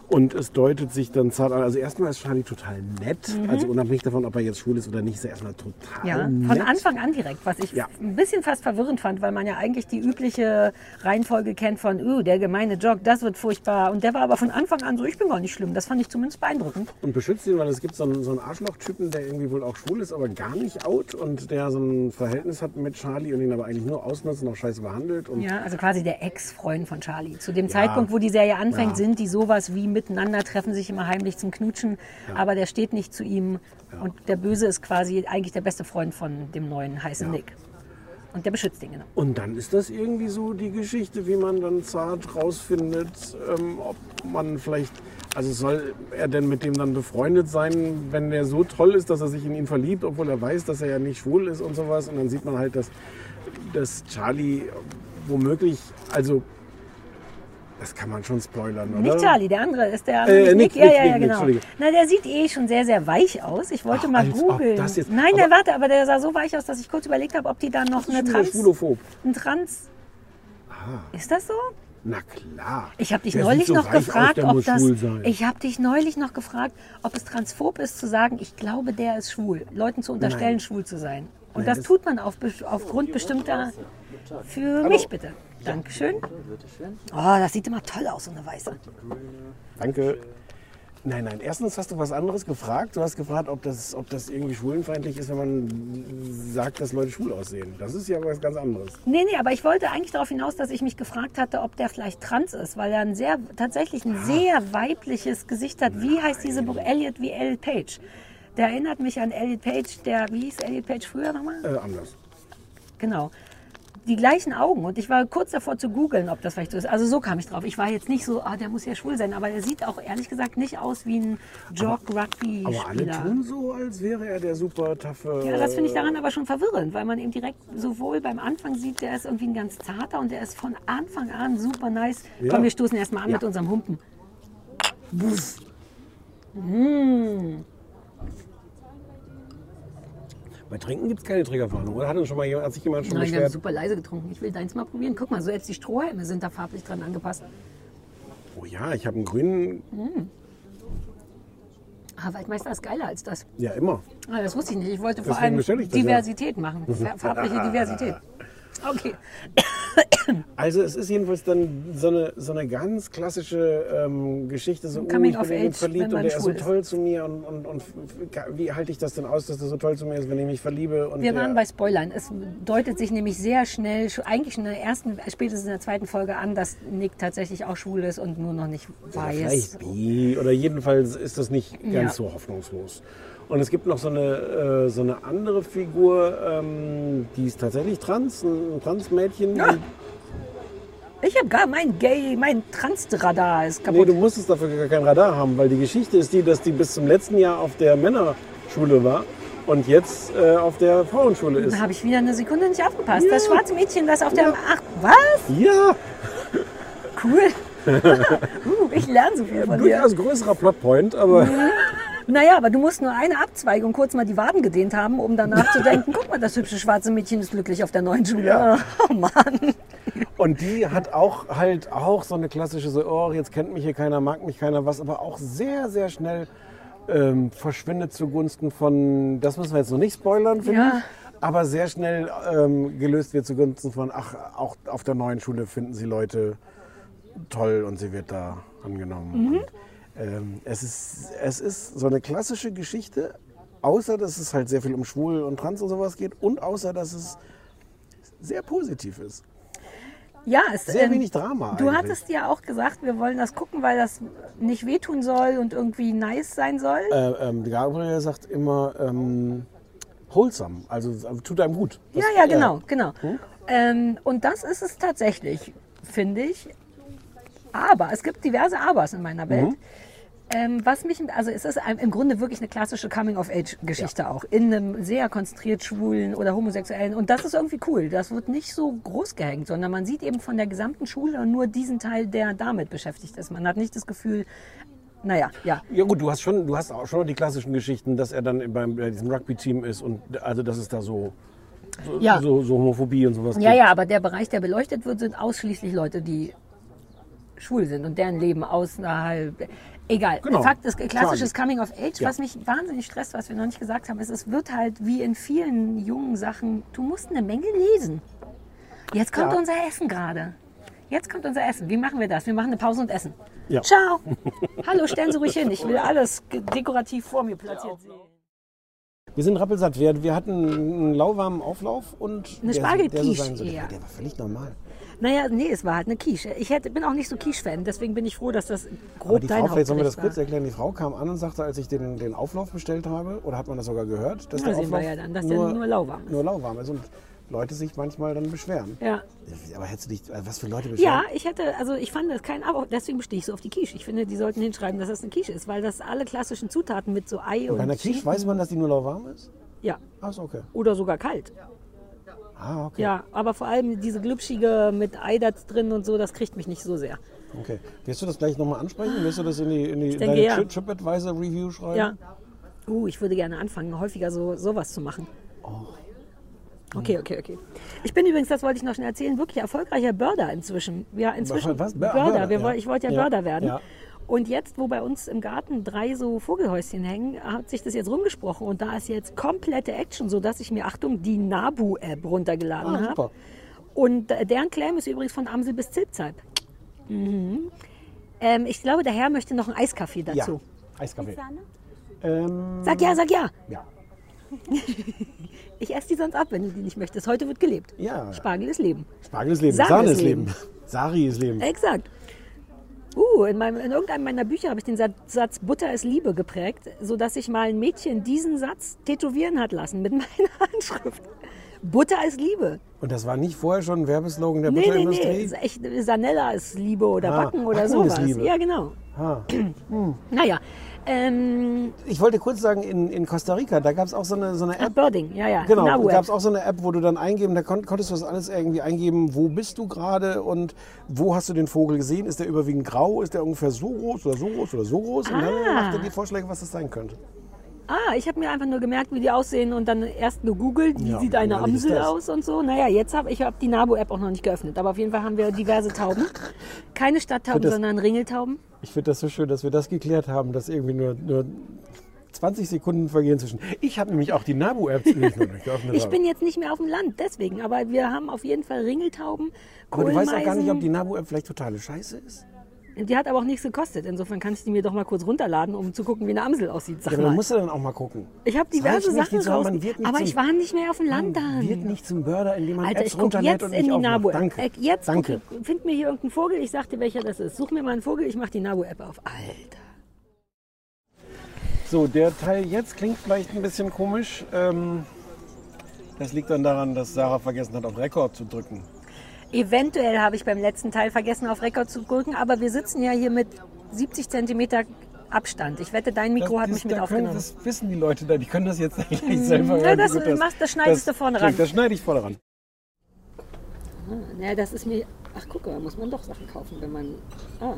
Und es deutet sich dann zart an. Also erstmal ist Charlie total nett, also unabhängig davon, ob er jetzt schwul ist oder nicht, ist er erstmal total Ja, nett. von Anfang an direkt, was ich Ja. ein bisschen fast verwirrend fand, weil man ja eigentlich die übliche Reihenfolge kennt von, uh, der gemeine Jog, das wird furchtbar. Und der war aber von Anfang an so, ich bin gar nicht schlimm. Das fand ich zumindest beeindruckend. Und beschützt ihn, weil es gibt so einen, so einen Arschloch-Typen, der irgendwie wohl auch schwul ist, aber gar nicht out und der so ein Verhältnis hat mit Charlie und ihn aber eigentlich nur ausnutzt und auch scheiße behandelt. Und Ja, also quasi der Ex-Freund von Charlie. Zu dem Zeitpunkt, wo die Serie anfängt, Ja. sind die sowas wie miteinander, treffen sich immer heimlich zum Knutschen, aber der steht nicht zu ihm. Und der Böse ist quasi eigentlich der beste Freund von dem neuen heißen Nick. Und der beschützt ihn, genau. Und dann ist das irgendwie so die Geschichte, wie man dann zart rausfindet, ähm, ob man vielleicht, also soll er denn mit dem dann befreundet sein, wenn der so toll ist, dass er sich in ihn verliebt, obwohl er weiß, dass er ja nicht schwul ist und sowas. Und dann sieht man halt, dass, dass Charlie womöglich, also das kann man schon spoilern, oder? Nicht Charlie, der andere ist der Äh, Nick, Ja, Nick, ja, ja, Nick, genau. Na, der sieht eh schon sehr, sehr weich aus. Ich wollte Ach, mal googeln. Nein, der warte, aber der sah so weich aus, dass ich kurz überlegt habe, ob die da noch eine Trans, schwulophob. ein Trans. Ist das so? Na klar. Ich habe dich Der neulich so noch aus, gefragt, der ob das. Ich habe dich neulich noch gefragt, ob es transphob ist zu sagen, ich glaube, der ist schwul. Leuten zu unterstellen, Nein. schwul zu sein. Und Nein, das das- tut man auf, aufgrund bestimmter. Für mich bitte. Dankeschön. Oh, das sieht immer toll aus, so eine weiße. Danke. Nein, nein. Erstens hast du was anderes gefragt. Du hast gefragt, ob das, ob das irgendwie schwulenfeindlich ist, wenn man sagt, dass Leute schwul aussehen. Das ist ja was ganz anderes. Nee, nee, aber ich wollte eigentlich darauf hinaus, dass ich mich gefragt hatte, ob der vielleicht trans ist, weil er ein sehr, tatsächlich ein sehr weibliches Gesicht hat. Wie heißt diese Buch? Elliot wie Elliot Page. Der erinnert mich an Elliot Page, der, wie hieß Elliot Page früher nochmal? Äh, anders. Genau. Die gleichen Augen. Und ich war kurz davor zu googeln, ob das vielleicht so ist. Also so kam ich drauf. Ich war jetzt nicht so, ah, der muss ja schwul sein. Aber er sieht auch ehrlich gesagt nicht aus wie ein Aber alle Jog-Rugby-Spieler. tun so, als wäre er der super taffe. Ja, das finde ich daran aber schon verwirrend, weil man eben direkt sowohl beim Anfang sieht, der ist irgendwie ein ganz zarter und der ist von Anfang an super nice. Ja. Komm, wir stoßen erstmal an Ja. mit unserem Humpen. Mmh. Bei Trinken gibt es keine Triggerwarnung. Oder hat, uns schon mal jemand, hat sich jemand schon Nein, wir haben beschwert? super leise getrunken. Ich will deins mal probieren. Guck mal, so jetzt die Strohhalme sind da farblich dran angepasst. Oh ja, ich habe einen grünen. Ah, Waldmeister ist geiler als das. Ja, immer. Ah, das wusste ich nicht. Ich wollte vor Deswegen allem bestelle ich das ja. Diversität machen. Fa- Farbliche Diversität. Okay. Also es ist jedenfalls dann so eine, so eine ganz klassische ähm, Geschichte, so, oh, Coming ich of bin in ihn verliebt und der ist so schwul ist. toll zu mir und, und, und wie halte ich das denn aus, dass der so toll zu mir ist, wenn ich mich verliebe? Und Wir waren bei Spoilern. Es deutet sich nämlich sehr schnell, eigentlich schon in der ersten, spätestens in der zweiten Folge an, dass Nick tatsächlich auch schwul ist und nur noch nicht Oder weiß. vielleicht bi, oder jedenfalls ist das nicht ganz Ja. so hoffnungslos. Und es gibt noch so eine, äh, so eine andere Figur, ähm, die ist tatsächlich trans, ein Transmädchen. Ja, Ich habe gar mein Gay, mein Transradar ist Nee, kaputt. du musstest dafür gar kein Radar haben, weil die Geschichte ist die, dass die bis zum letzten Jahr auf der Männerschule war und jetzt äh, auf der Frauenschule ist. da habe ich wieder eine Sekunde nicht aufgepasst. Das schwarze Mädchen, das auf der. Ach, was? Ja, Cool. uh, ich lerne so viel von dir. durchaus größerer Plotpoint, aber Naja, aber du musst nur eine Abzweigung kurz mal die Waden gedehnt haben, um danach zu denken, guck mal, das hübsche schwarze Mädchen ist glücklich auf der neuen Schule. Ja. Oh Mann. und die hat auch halt auch so eine klassische so, oh, jetzt kennt mich hier keiner, mag mich keiner, was aber auch sehr, sehr schnell ähm, verschwindet zugunsten von, das müssen wir jetzt noch nicht spoilern, finde Ja. ich, aber sehr schnell ähm, gelöst wird zugunsten von, ach, auch auf der neuen Schule finden sie Leute toll und sie wird da angenommen. Mhm. Ähm, es, ist, es ist so eine klassische Geschichte, außer dass es halt sehr viel um Schwul und Trans und sowas geht und außer dass es sehr positiv ist. Ja, es Sehr ähm, wenig Drama Du eigentlich. hattest ja auch gesagt, wir wollen das gucken, weil das nicht wehtun soll und irgendwie nice sein soll. Äh, ähm, Gabriel sagt immer ähm, wholesome, also äh, tut einem gut. Das- ja, ja, genau, genau. Hm? Ähm, und das ist es tatsächlich, finde ich. Aber es gibt diverse Abers in meiner Welt. Mhm. Ähm, was mich, also es ist im Grunde wirklich eine klassische Coming-of-Age-Geschichte auch. In einem sehr konzentriert schwulen oder homosexuellen. Und das ist irgendwie cool. Das wird nicht so groß gehängt, sondern man sieht eben von der gesamten Schule nur diesen Teil, der damit beschäftigt ist. Man hat nicht das Gefühl, naja, ja. Ja gut, du hast schon, du hast auch schon noch die klassischen Geschichten, dass er dann beim bei diesem Rugby-Team ist und also dass es da so, so, Ja. so, so Homophobie und sowas Ja, gibt. ja, aber der Bereich, der beleuchtet wird, sind ausschließlich Leute, die schwul sind und deren Leben außerhalb. Egal. Genau. Fakt ist, klassisches. Coming of Age, Ja. was mich wahnsinnig stresst, was wir noch nicht gesagt haben, ist, es wird halt wie in vielen jungen Sachen, du musst eine Menge lesen. Jetzt kommt Ja. unser Essen gerade. Jetzt kommt unser Essen. Wie machen wir das? Wir machen eine Pause und essen. Ja. Ciao. Hallo, stellen Sie ruhig hin. Ich will alles dekorativ vor mir platziert sehen. Wir sind rappelsatt. Wir, wir hatten einen lauwarmen Auflauf und Eine der, Spargelquiche der, so sein soll. eher. der war völlig normal. Naja, nee, es war halt eine Quiche. Ich hätte, bin auch nicht so Quiche-Fan, deswegen bin ich froh, dass das grob Aber die dein Frau, vielleicht sollen wir das Hauptgericht kurz erklären. Die Frau kam an und sagte, als ich den, den Auflauf bestellt habe, oder hat man das sogar gehört, dass Ja, der sehen wir Auflauf ja dann, dass der nur lauwarm ist. Nur lauwarm ist. Und Leute sich manchmal dann beschweren. Ja. Aber hättest du dich, äh, was für Leute beschweren? Ja, ich hätte, also ich fand das kein Abo, deswegen bestehe ich so auf die Quiche. Ich finde, die sollten hinschreiben, dass das eine Quiche ist, weil das alle klassischen Zutaten mit so Ei und Bei einer Quiche weiß man, dass die nur lauwarm ist? Ja, Ach, ist okay. oder sogar kalt. Ah, okay. Ja, aber vor allem diese glitschige mit Ei da drin und so, das kriegt mich nicht so sehr. okay. Wirst du das gleich nochmal ansprechen? Wirst du das in die, in die denke, ja. Trip- TripAdvisor Review schreiben? Ja. Uh, ich würde gerne anfangen, häufiger so sowas zu machen. Okay, okay, okay. Ich bin übrigens, das wollte ich noch schnell erzählen, wirklich erfolgreicher Börder inzwischen. Ja, inzwischen Was? Bör- Börder. Ja. Ich wollte ja, Ja, Börder werden. ja. Und jetzt, wo bei uns im Garten drei so Vogelhäuschen hängen, hat sich das jetzt rumgesprochen und da ist jetzt komplette Action, sodass ich mir, Achtung, die Nabu-App runtergeladen Ah, habe. super. Und deren Claim ist übrigens von Amsel bis Zilpzalp. Mhm. Ähm, ich glaube, der Herr möchte noch einen Eiskaffee Ja. dazu. Eiskaffee. Sahne? Ähm, Sag ja, sag ja. ja. Ich esse die sonst ab, wenn du die nicht möchtest. Heute wird gelebt. Ja. Spargel ist Leben. Spargel ist Leben. Sahne Sahne, ist ist Leben. Sari ist Leben. Exakt. Uh, in, meinem, in irgendeinem meiner Bücher habe ich den Satz, Butter ist Liebe geprägt, sodass sich mal ein Mädchen diesen Satz tätowieren hat lassen mit meiner Handschrift. Butter ist Liebe. Und das war nicht vorher schon ein Werbeslogan der Nee, nee, nee. Butterindustrie? Ist echt, Sanella ist Liebe oder Ah, Backen oder Backen ist sowas. Liebe. Ja, genau. Ah. Naja. Ähm, Ich wollte kurz sagen, in, in Costa Rica, da gab es auch so eine, so eine ach, App. Birding, ja, ja. Genau, da gab es auch so eine App, wo du dann eingeben, da kon konntest du das alles irgendwie eingeben, wo bist du gerade und wo hast du den Vogel gesehen? Ist der überwiegend grau? Ist der ungefähr so groß oder so groß oder so groß? Und dann Ah. macht er die Vorschläge, was das sein könnte. Ah, ich habe mir einfach nur gemerkt, wie die aussehen und dann erst gegoogelt, wie Ja, sieht eine ist Amsel aus und so. Naja, jetzt habe ich hab die Nabu-App auch noch nicht geöffnet, aber auf jeden Fall haben wir diverse Tauben. Keine Stadttauben, das- sondern Ringeltauben. Ich finde das so schön, dass wir das geklärt haben, dass irgendwie nur, nur 20 Sekunden vergehen zwischen. Ich habe nämlich auch die Nabu-App nicht geöffnet Ich habe. bin jetzt nicht mehr auf dem Land, deswegen. Aber wir haben auf jeden Fall Ringeltauben, Aber du weißt auch gar nicht, ob die Nabu-App vielleicht totale Scheiße ist. Die hat aber auch nichts gekostet. Insofern kann ich die mir doch mal kurz runterladen, um zu gucken, wie eine Amsel aussieht. Sag Ja, aber dann musst du dann auch mal gucken. Ich habe diverse die Sachen raus. man Aber ich war nicht mehr auf dem Land dann. Wird nicht zum Börder, indem man Alter, Apps ich gucke runterlädt jetzt und in die aufmacht. Nabu-App. Danke. Äh, Jetzt Danke. Guck, find mir hier irgendeinen Vogel, ich sag dir, welcher das ist. Such mir mal einen Vogel, ich mache die Nabu-App auf. Alter. So, der Teil jetzt klingt vielleicht ein bisschen komisch. Ähm, das liegt dann daran, dass Sarah vergessen hat, auf Rekord zu drücken. Eventuell habe ich beim letzten Teil vergessen, auf Rekord zu drücken, aber wir sitzen ja hier mit 70 Zentimeter Abstand. Ich wette, dein Mikro hat das, mich mit da können, aufgenommen. das wissen die Leute da, die können das jetzt gleich selber Ja, hören, das wie gut machst- das schneidest du vorne ran. Das schneide ich vorne ran. Ja, das ist mir. Ach, guck mal, muss man doch Sachen kaufen, wenn man. Ah.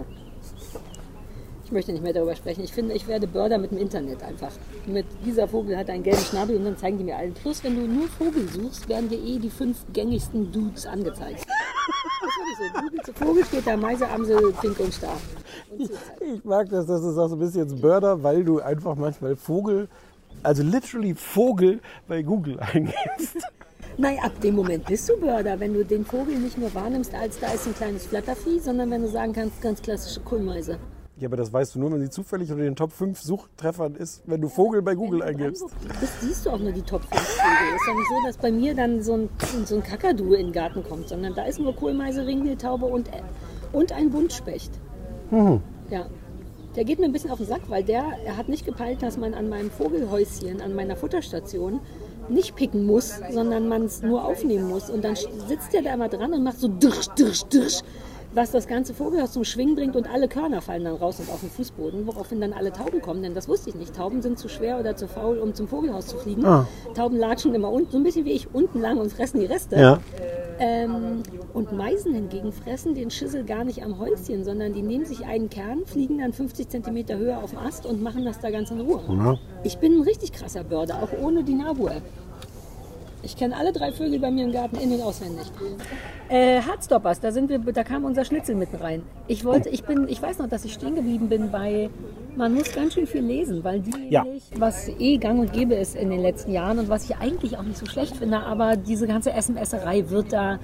Ich möchte nicht mehr darüber sprechen. Ich finde, ich werde Börder mit dem Internet einfach. Mit dieser Vogel hat einen gelben Schnabel und dann zeigen die mir allen. Plus, wenn du nur Vogel suchst, werden dir eh die fünf gängigsten Dudes angezeigt. Das ist so. Vogel steht da Meise, Amsel, Pink und Star. Und. Ich mag das, das ist auch so ein bisschen jetzt Börder, weil du einfach manchmal Vogel, also literally Vogel bei Google eingibst. Nein, ab dem Moment bist du Börder, wenn du den Vogel nicht nur wahrnimmst als da ist ein kleines Flattervieh, sondern wenn du sagen kannst, ganz klassische Kohlmeise. Ja, aber das weißt du nur, wenn sie zufällig unter den Top 5 Suchtreffern ist, wenn du Vogel bei Google eingibst. Das siehst du auch nur die Top 5 Vögel. Ist ja nicht so, dass bei mir dann so ein, so ein Kakadu in den Garten kommt, sondern da ist nur Kohlmeise, Ringeltaube und, und ein Buntspecht. Ja. Der geht mir ein bisschen auf den Sack, weil der er hat nicht gepeilt, dass man an meinem Vogelhäuschen, an meiner Futterstation nicht picken muss, sondern man es nur aufnehmen muss. Und dann sitzt der da immer dran und macht so dirsch, dirsch, dirsch, was das ganze Vogelhaus zum Schwingen bringt und alle Körner fallen dann raus und auf den Fußboden, woraufhin dann alle Tauben kommen, denn das wusste ich nicht. Tauben sind zu schwer oder zu faul, um zum Vogelhaus zu fliegen. Tauben latschen immer unten, so ein bisschen wie ich, unten lang und fressen die Reste. Ja. Ähm, und Meisen hingegen fressen den Schissel gar nicht am Häuschen, sondern die nehmen sich einen Kern, fliegen dann 50 cm höher auf den Ast und machen das da ganz in Ruhe. Ich bin ein richtig krasser Börder, auch ohne die Nabu-App. Ich kenne alle drei Vögel bei mir im Garten in- und auswendig. Äh, Hardstoppers, da sind wir, da kam unser Schnitzel mitten rein. Ich wollte, ich bin, ich weiß noch, dass ich stehen geblieben bin bei, man muss ganz schön viel lesen, weil die Ja. was eh gang und gäbe ist in den letzten Jahren und was ich eigentlich auch nicht so schlecht finde, aber diese ganze SMS-erei wird da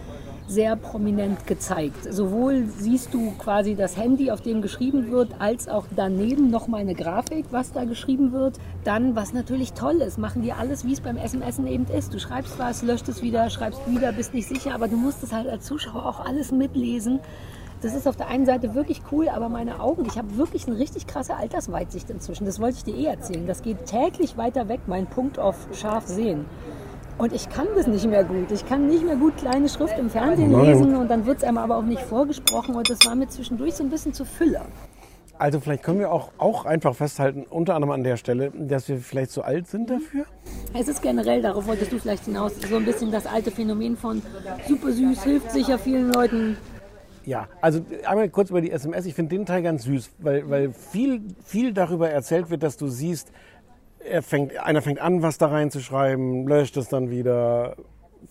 sehr prominent gezeigt. Sowohl siehst du quasi das Handy, auf dem geschrieben wird, als auch daneben nochmal eine Grafik, was da geschrieben wird. Dann, was natürlich toll ist, machen die alles, wie es beim SMSen eben ist. Du schreibst was, löscht es wieder, schreibst wieder, bist nicht sicher, aber du musst es halt als Zuschauer auch alles mitlesen. Das ist auf der einen Seite wirklich cool, aber meine Augen, ich habe wirklich eine richtig krasse Altersweitsicht inzwischen. Das wollte ich dir eh erzählen. Das geht täglich weiter weg, mein Punkt auf scharf sehen. Und ich kann das nicht mehr gut. Ich kann nicht mehr gut kleine Schrift im Fernsehen Nein. lesen und dann wird es einem aber auch nicht vorgesprochen und das war mir zwischendurch so ein bisschen zu Füller. Also vielleicht können wir auch, auch einfach festhalten, unter anderem an der Stelle, dass wir vielleicht zu alt sind dafür. Es ist generell, darauf wolltest du vielleicht hinaus, so ein bisschen das alte Phänomen von super süß, hilft sicher vielen Leuten. Ja, also einmal kurz über die SMS. Ich finde den Teil ganz süß, weil, weil viel, viel darüber erzählt wird, dass du siehst, er fängt, einer fängt an, was da reinzuschreiben, löscht es dann wieder,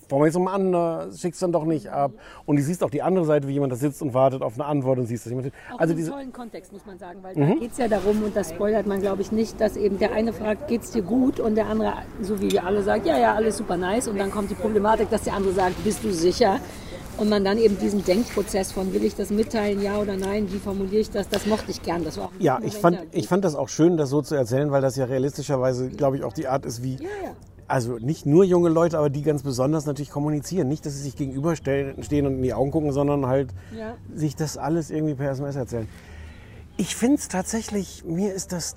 formuliert es um anders, schickt es dann doch nicht ab. Und du siehst auch die andere Seite, wie jemand da sitzt und wartet auf eine Antwort und siehst, dass jemand. Auch Also in diese, einem tollen Kontext, muss man sagen, weil da geht es ja darum, und das spoilert man, glaube ich, nicht, dass eben der eine fragt, geht's dir gut? Und der andere, so wie wir alle, sagt, ja, ja, alles super nice. Und dann kommt die Problematik, dass der andere sagt, bist du sicher? Und man dann eben diesen Denkprozess von, will ich das mitteilen, ja oder nein, wie formuliere ich das, das mochte ich gern. Das war auch ja, ich fand, ich fand das auch schön, das so zu erzählen, weil das ja realistischerweise, glaube ich, auch die Art ist, wie. Ja, ja. Also nicht nur junge Leute, aber die ganz besonders natürlich kommunizieren. Nicht, dass sie sich gegenüberstehen stehen und in die Augen gucken, sondern halt Ja. sich das alles irgendwie per SMS erzählen. Ich finde es tatsächlich, mir ist das,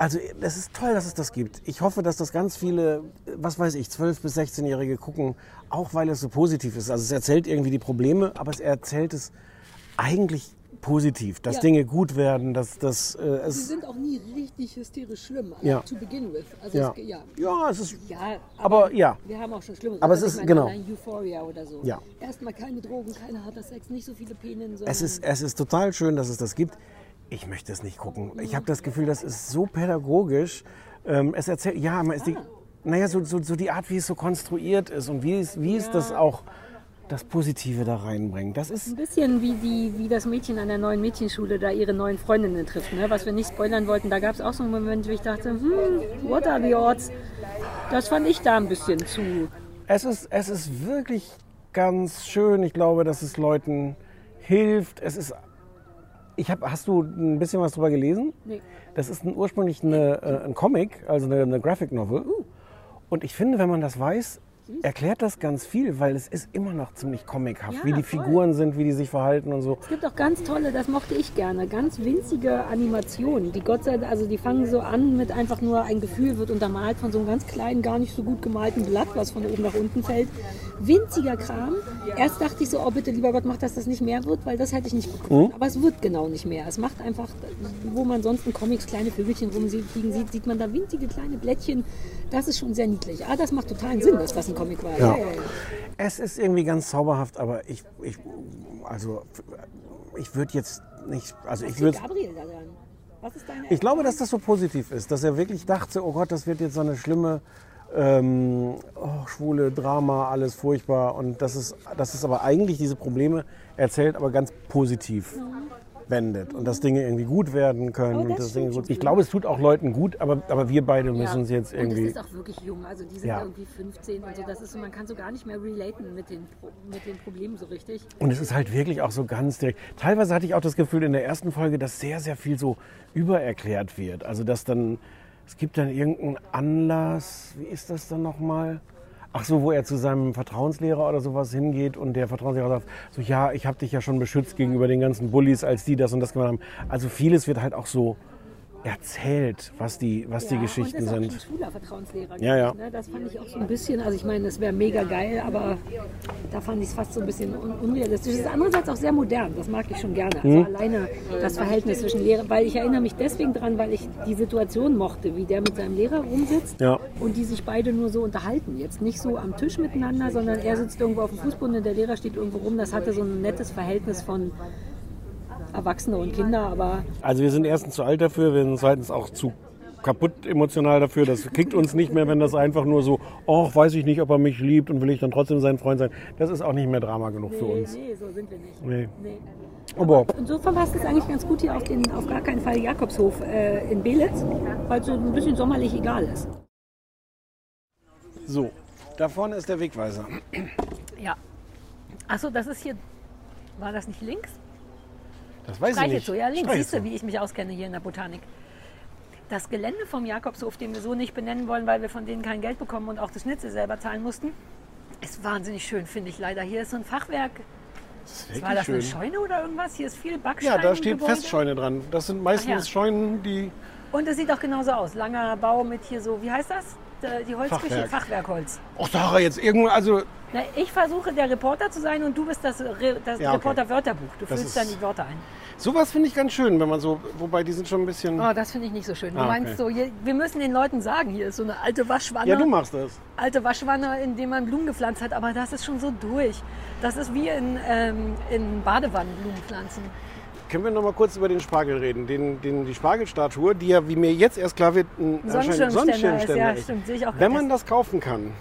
also das ist toll, dass es das gibt. Ich hoffe, dass das ganz viele, was weiß ich, 12- bis 16-Jährige gucken, auch weil es so positiv ist. Also es erzählt irgendwie die Probleme, aber es erzählt es eigentlich positiv, dass Ja. Dinge gut werden, dass das äh, Sie es, sind auch nie richtig hysterisch schlimm, Ja. to begin with. Also ja. Es, ja. ja, es ist, Ja, aber ja, Wir haben auch schon Schlimmeres. Aber es Also ist- meine, genau. Euphoria oder so. Ja. Erstmal keine Drogen, kein harter Sex, nicht so viele Penen. Es ist, es ist total schön, dass es das gibt. Ich möchte es nicht gucken. Ich habe das Gefühl, das ist so pädagogisch. Ähm, es erzählt, ja, man ist die, naja, so, so, so die Art, wie es so konstruiert ist und wie es, wie es das auch das Positive da reinbringt. Das ist, ein bisschen wie, die, wie das Mädchen an der neuen Mädchenschule da ihre neuen Freundinnen trifft. Ne? Was wir nicht spoilern wollten, da gab es auch so einen Moment, wo ich dachte, hm, what are the odds? Das fand ich da ein bisschen zu. es ist, es ist wirklich ganz schön. Ich glaube, dass es Leuten hilft. Es ist, ich hab, hast du ein bisschen was drüber gelesen? Nee. Das ist ein, ursprünglich eine, äh, ein Comic, also eine, eine Graphic Novel. Und ich finde, wenn man das weiß, erklärt das ganz viel, weil es ist immer noch ziemlich comichaft, Ja, wie die voll. Figuren sind, wie die sich verhalten und so. Es gibt auch ganz tolle, das mochte ich gerne, ganz winzige Animationen, die Gott sei Dank, also die fangen so an mit einfach nur ein Gefühl wird untermalt von so einem ganz kleinen, gar nicht so gut gemalten Blatt, was von oben nach unten fällt. Winziger Kram. Erst dachte ich so, oh bitte, lieber Gott, mach, dass das nicht mehr wird, weil das hätte ich nicht bekommen. Aber es wird genau nicht mehr. Es macht einfach, wo man sonst in Comics kleine Vögelchen rumfliegen sieht, sieht man da winzige kleine Blättchen. Das ist schon sehr niedlich. Ah, das macht totalen Sinn, dass das ein Comic war. Ja. Ja, ja, ja. Es ist irgendwie ganz zauberhaft, aber ich, ich also ich würde jetzt nicht, also ich Was würde, liegt Gabriel da dran? Was ist deine ich glaube, dass das so positiv ist, dass er wirklich dachte, oh Gott, das wird jetzt so eine schlimme ähm, oh, schwule Drama, alles furchtbar und das ist, das ist aber eigentlich diese Probleme erzählt, aber ganz positiv wendet und dass Dinge irgendwie gut werden können Oh, und das dass Dinge gut. Ich glaube, es tut auch Leuten gut, aber, aber wir beide müssen Ja. uns jetzt Und irgendwie. es ist auch wirklich jung, also die sind Ja. irgendwie 15 und so. Das ist so, man kann so gar nicht mehr relaten mit den, mit den Problemen so richtig. Und es ist halt wirklich auch so ganz direkt. Teilweise hatte ich auch das Gefühl in der ersten Folge, dass sehr, sehr viel so übererklärt wird. Also dass dann, es gibt dann irgendeinen Anlass, wie ist das dann nochmal? Ach so, wo er zu seinem Vertrauenslehrer oder sowas hingeht und der Vertrauenslehrer sagt, so ja, ich habe dich ja schon beschützt gegenüber den ganzen Bullies, als die das und das gemacht haben. Also vieles wird halt auch so erzählt, was die, was die Ja, Geschichten und auch sind. schwuler Vertrauenslehrer. Ja, ja. Ne? Das fand ich auch so ein bisschen, also ich meine, das wäre mega geil, aber da fand ich es fast so ein bisschen un unrealistisch. Es ist andererseits auch sehr modern, das mag ich schon gerne. Also Mhm. alleine das Verhältnis zwischen Lehrer, weil ich erinnere mich deswegen dran, weil ich die Situation mochte, wie der mit seinem Lehrer rumsitzt Ja. und die sich beide nur so unterhalten. Jetzt nicht so am Tisch miteinander, sondern er sitzt irgendwo auf dem Fußboden und der Lehrer steht irgendwo rum. Das hatte so ein nettes Verhältnis von Erwachsene und Kinder, aber Also wir sind erstens zu alt dafür, wir sind zweitens auch zu kaputt emotional dafür. Das kickt uns nicht mehr, wenn das einfach nur so, oh, weiß ich nicht, ob er mich liebt und will ich dann trotzdem sein Freund sein. Das ist auch nicht mehr Drama genug für nee, uns. nee, so sind wir nicht. Nee. Nee. Aber Insofern passt es eigentlich ganz gut hier auf den auf gar keinen Fall Jakobshof äh, in Belitz, weil es so ein bisschen sommerlich egal ist. so, da vorne ist der Wegweiser. Ja. Achso, das ist hier. War das nicht links? Das weiß ich Streichelt nicht. ja, links. Siehst du, wie ich mich auskenne hier in der Botanik. Das Gelände vom Jakobshof, den wir so nicht benennen wollen, weil wir von denen kein Geld bekommen und auch das Schnitzel selber zahlen mussten, ist wahnsinnig schön, finde ich leider. Hier ist so ein Fachwerk. Das War das eine schön. Scheune oder irgendwas? Hier ist viel Backstein. Ja, da steht Gebäude. Festscheune dran. Das sind meistens ja. Scheunen, die Und es sieht auch genauso aus. Langer Bau mit hier so, wie heißt das? Äh, die Holzküche, Fachwerk. Fachwerkholz. Och, Sarah, jetzt irgendwo, also Na, ich versuche der Reporter zu sein und du bist das, Re das Ja, okay. Reporter-Wörterbuch. Du Das füllst dann die Wörter ein. sowas finde ich ganz schön, wenn man so, wobei die sind schon ein bisschen. Oh, das finde ich nicht so schön. Du Ah, okay. meinst so, hier, wir müssen den Leuten sagen, hier ist so eine alte Waschwanne. ja, du machst das. alte Waschwanne, in der man Blumen gepflanzt hat, aber das ist schon so durch. Das ist wie in, ähm, in Badewannen Blumen pflanzen. Können wir noch mal kurz über den Spargel reden? Den, den, die Spargelstatue, die ja, wie mir jetzt erst klar wird, ein Sonnenschirmständer anscheinend ist, Sonnenschirmständer ja, stimmt, sehe ich auch Wenn man das kaufen kann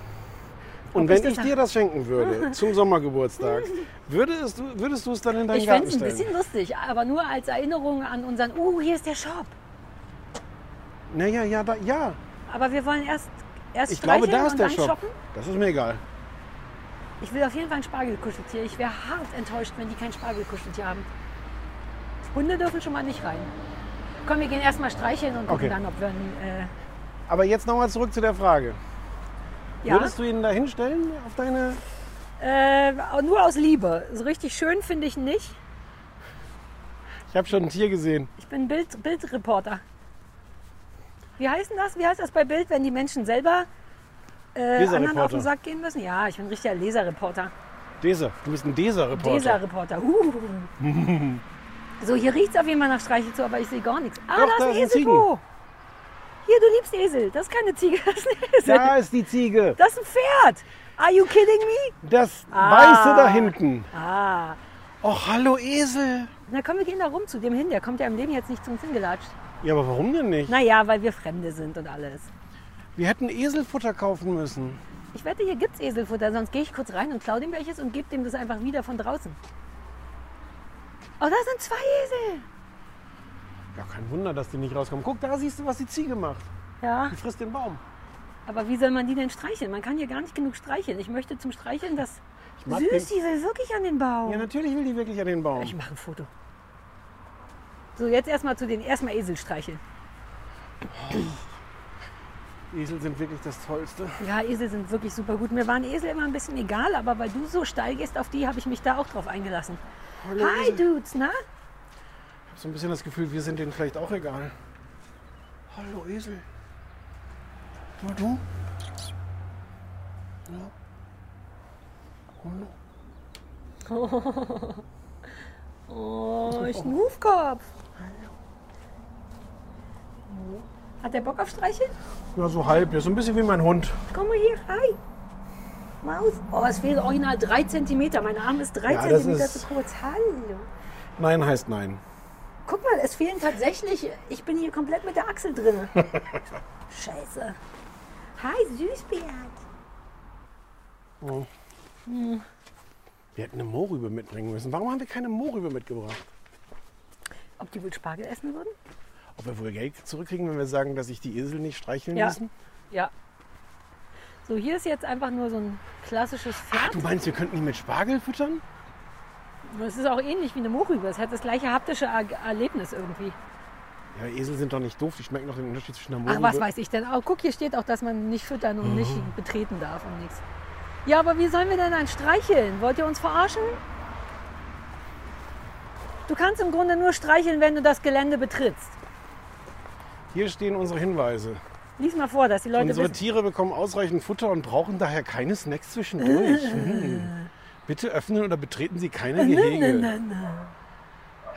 und Ob wenn ich ich dir das schenken würde zum Sommergeburtstag, würdest du, würdest du es dann in deinen Ich Garten fände es ein bisschen lustig, aber nur als Erinnerung an unseren, uh, hier ist der Shop. Naja, ja, da, ja. Aber wir wollen erst, erst Ich glaube, da ist der Shop. shoppen. Das ist mir egal. Ich will auf jeden Fall ein Spargelkuscheltier. Ich wäre hart enttäuscht, wenn die kein Spargelkuscheltier haben. Hunde dürfen schon mal nicht rein. Komm, wir gehen erstmal streicheln und gucken Okay. dann, ob wir einen, äh, Aber jetzt noch mal zurück zu der Frage. ja, Würdest du ihn da hinstellen auf deine... äh, nur aus Liebe. So richtig schön finde ich nicht. Ich habe schon ein Tier gesehen. Ich bin Bild, Bildreporter. Wie heißt das? Wie heißt das bei Bild, wenn die Menschen selber äh, anderen auf den Sack gehen müssen? Ja, ich bin ein richtiger Leserreporter. Deser. Du bist ein Deser-Reporter. Leserreporter. Uh. so, hier riecht es auf jeden Fall nach Streichel zu, aber ich sehe gar nichts. Ah, Doch, da ist ein. Eselpo. Hier, du liebst Esel. Das ist keine Ziege, das ist ein Esel. Da ist die Ziege. Das ist ein Pferd. Are you kidding me? Das Ah. Weiße da hinten. Ah. Och, hallo Esel. Na komm, wir gehen da rum zu dem hin. Der kommt ja im Leben jetzt nicht zu uns hingelatscht. Ja, aber warum denn nicht? Naja, weil wir Fremde sind und alles. Wir hätten Eselfutter kaufen müssen. Ich wette, hier gibt's Eselfutter, sonst gehe ich kurz rein und klaue dem welches und gebe dem das einfach wieder von draußen. Oh, da sind zwei Esel. Ja, kein Wunder, dass die nicht rauskommen. Guck, da siehst du, was die Ziege macht. Ja, Die frisst den Baum. aber wie soll man die denn streicheln? Man kann hier gar nicht genug streicheln. Ich möchte zum Streicheln das... Süß, den- die will wirklich an den Baum. Ja, natürlich will die wirklich an den Baum. Ich mache ein Foto. So, jetzt erstmal zu den erstmal Esel streicheln. Esel sind wirklich das Tollste. Ja, Esel sind wirklich super gut. Mir waren Esel immer ein bisschen egal, aber weil du so steil gehst auf die, habe ich mich da auch drauf eingelassen. Hallo Hi. Dudes, na? Ich habe so ein bisschen das Gefühl, wir sind denen vielleicht auch egal. Hallo Esel. Na du? Ja. Hallo. Oh, Schnufkopf. Hat der Bock auf Streicheln? Ja, so halb. Ja, so ein bisschen wie mein Hund. Komm mal hier, hi. Maus. Oh, es fehlen original drei Zentimeter. Mein Arm ist drei Ja, Zentimeter ist- zu kurz. Hallo. Nein heißt nein. Guck mal, es fehlen tatsächlich. Ich bin hier komplett mit der Achsel drin. Scheiße. Hi, Süßbärt. Wir hätten eine Mohrrübe mitbringen müssen. Warum haben wir keine Mohrrübe mitgebracht? Ob die wohl Spargel essen würden? Ob wir wohl Geld zurückkriegen, wenn wir sagen, dass sich die Esel nicht streicheln Ja. müssen? Ja. So, hier ist jetzt einfach nur so ein klassisches Pferd. Du meinst, wir könnten die mit Spargel füttern? Es ist auch ähnlich wie eine Mohrrübe. Es hat das gleiche haptische Er Erlebnis irgendwie. Ja, Esel sind doch nicht doof. Die schmecken doch den Unterschied zwischen einer Ach, Mohrrübe. was weiß ich denn? Oh, guck, hier steht auch, dass man nicht füttern und Mhm. nicht betreten darf und nichts. Ja, aber wie sollen wir denn dann streicheln? Wollt ihr uns verarschen? Du kannst im Grunde nur streicheln, wenn du das Gelände betrittst. Hier stehen unsere Hinweise. Lies mal vor, dass die Leute Unsere wissen. Tiere bekommen ausreichend Futter und brauchen daher keine Snacks zwischendurch. Hm. Bitte öffnen oder betreten Sie keine Gehege.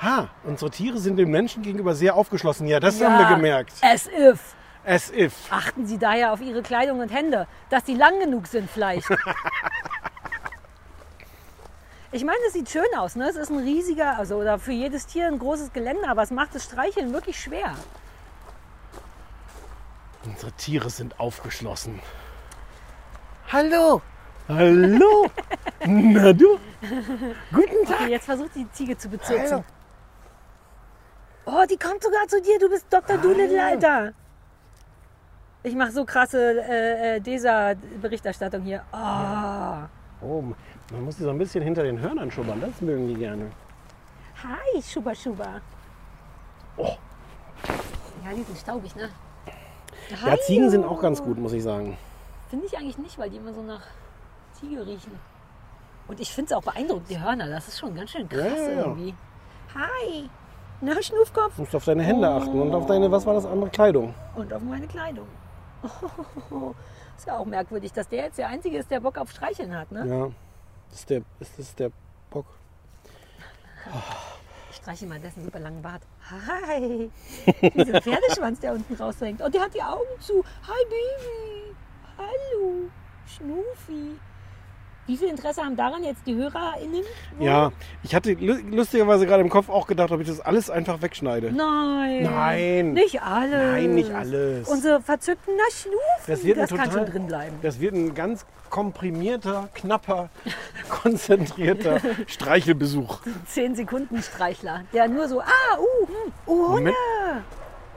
Ha, unsere Tiere sind den Menschen gegenüber sehr aufgeschlossen. Ja, das haben wir gemerkt. As if. As if. Achten Sie daher auf Ihre Kleidung und Hände, dass sie lang genug sind vielleicht. Ich meine, es sieht schön aus. Ne? Es ist ein riesiger, also oder für jedes Tier ein großes Gelände, aber es macht das Streicheln wirklich schwer. Unsere Tiere sind aufgeschlossen. Hallo. Hallo. Na du. Guten Tag. Okay, jetzt versucht die Ziege zu bezirzen. Oh, die kommt sogar zu dir. Du bist Dr. Doolittle, Alter. Ich mache so krasse äh, äh, DESA-Berichterstattung hier. Oh. Oh, man muss die so ein bisschen hinter den Hörnern schubbern. Das mögen die gerne. Hi, Schuba Schuba. Oh. Ja, die sind staubig, ne? Ja, Ziegen sind auch ganz gut, muss ich sagen. Finde ich eigentlich nicht, weil die immer so nach Ziege riechen. Und ich finde es auch beeindruckend, die Hörner. Das ist schon ganz schön krass Ja, ja, ja. irgendwie. Hi. Na, Schnufkopf. Du musst auf deine Hände achten und auf deine, was war das andere, Kleidung. Und auf meine Kleidung. Ist ja auch merkwürdig, dass der jetzt der Einzige ist, der Bock auf Streicheln hat. Ne? Ja. Das ist der, ist das der Bock. Ich streiche mal dessen super langen Bart. Hi! Dieser Pferdeschwanz, der unten raushängt. Und der hat die Augen zu. Hi, Baby! Hallo! Schnufi! Wie viel Interesse haben daran jetzt die HörerInnen? Ja, ich hatte lu- lustigerweise gerade im Kopf auch gedacht, ob ich das alles einfach wegschneide. Nein! Nein. Nicht alles! Nein, nicht alles. Unsere verzückten na Schnufi, Das wird kann total- schon drin bleiben. Das wird ein ganz komprimierter, knapper, konzentrierter Streichelbesuch. Zehn Sekunden Streichler, der nur so, ah, uh, hm, uh, Hunde!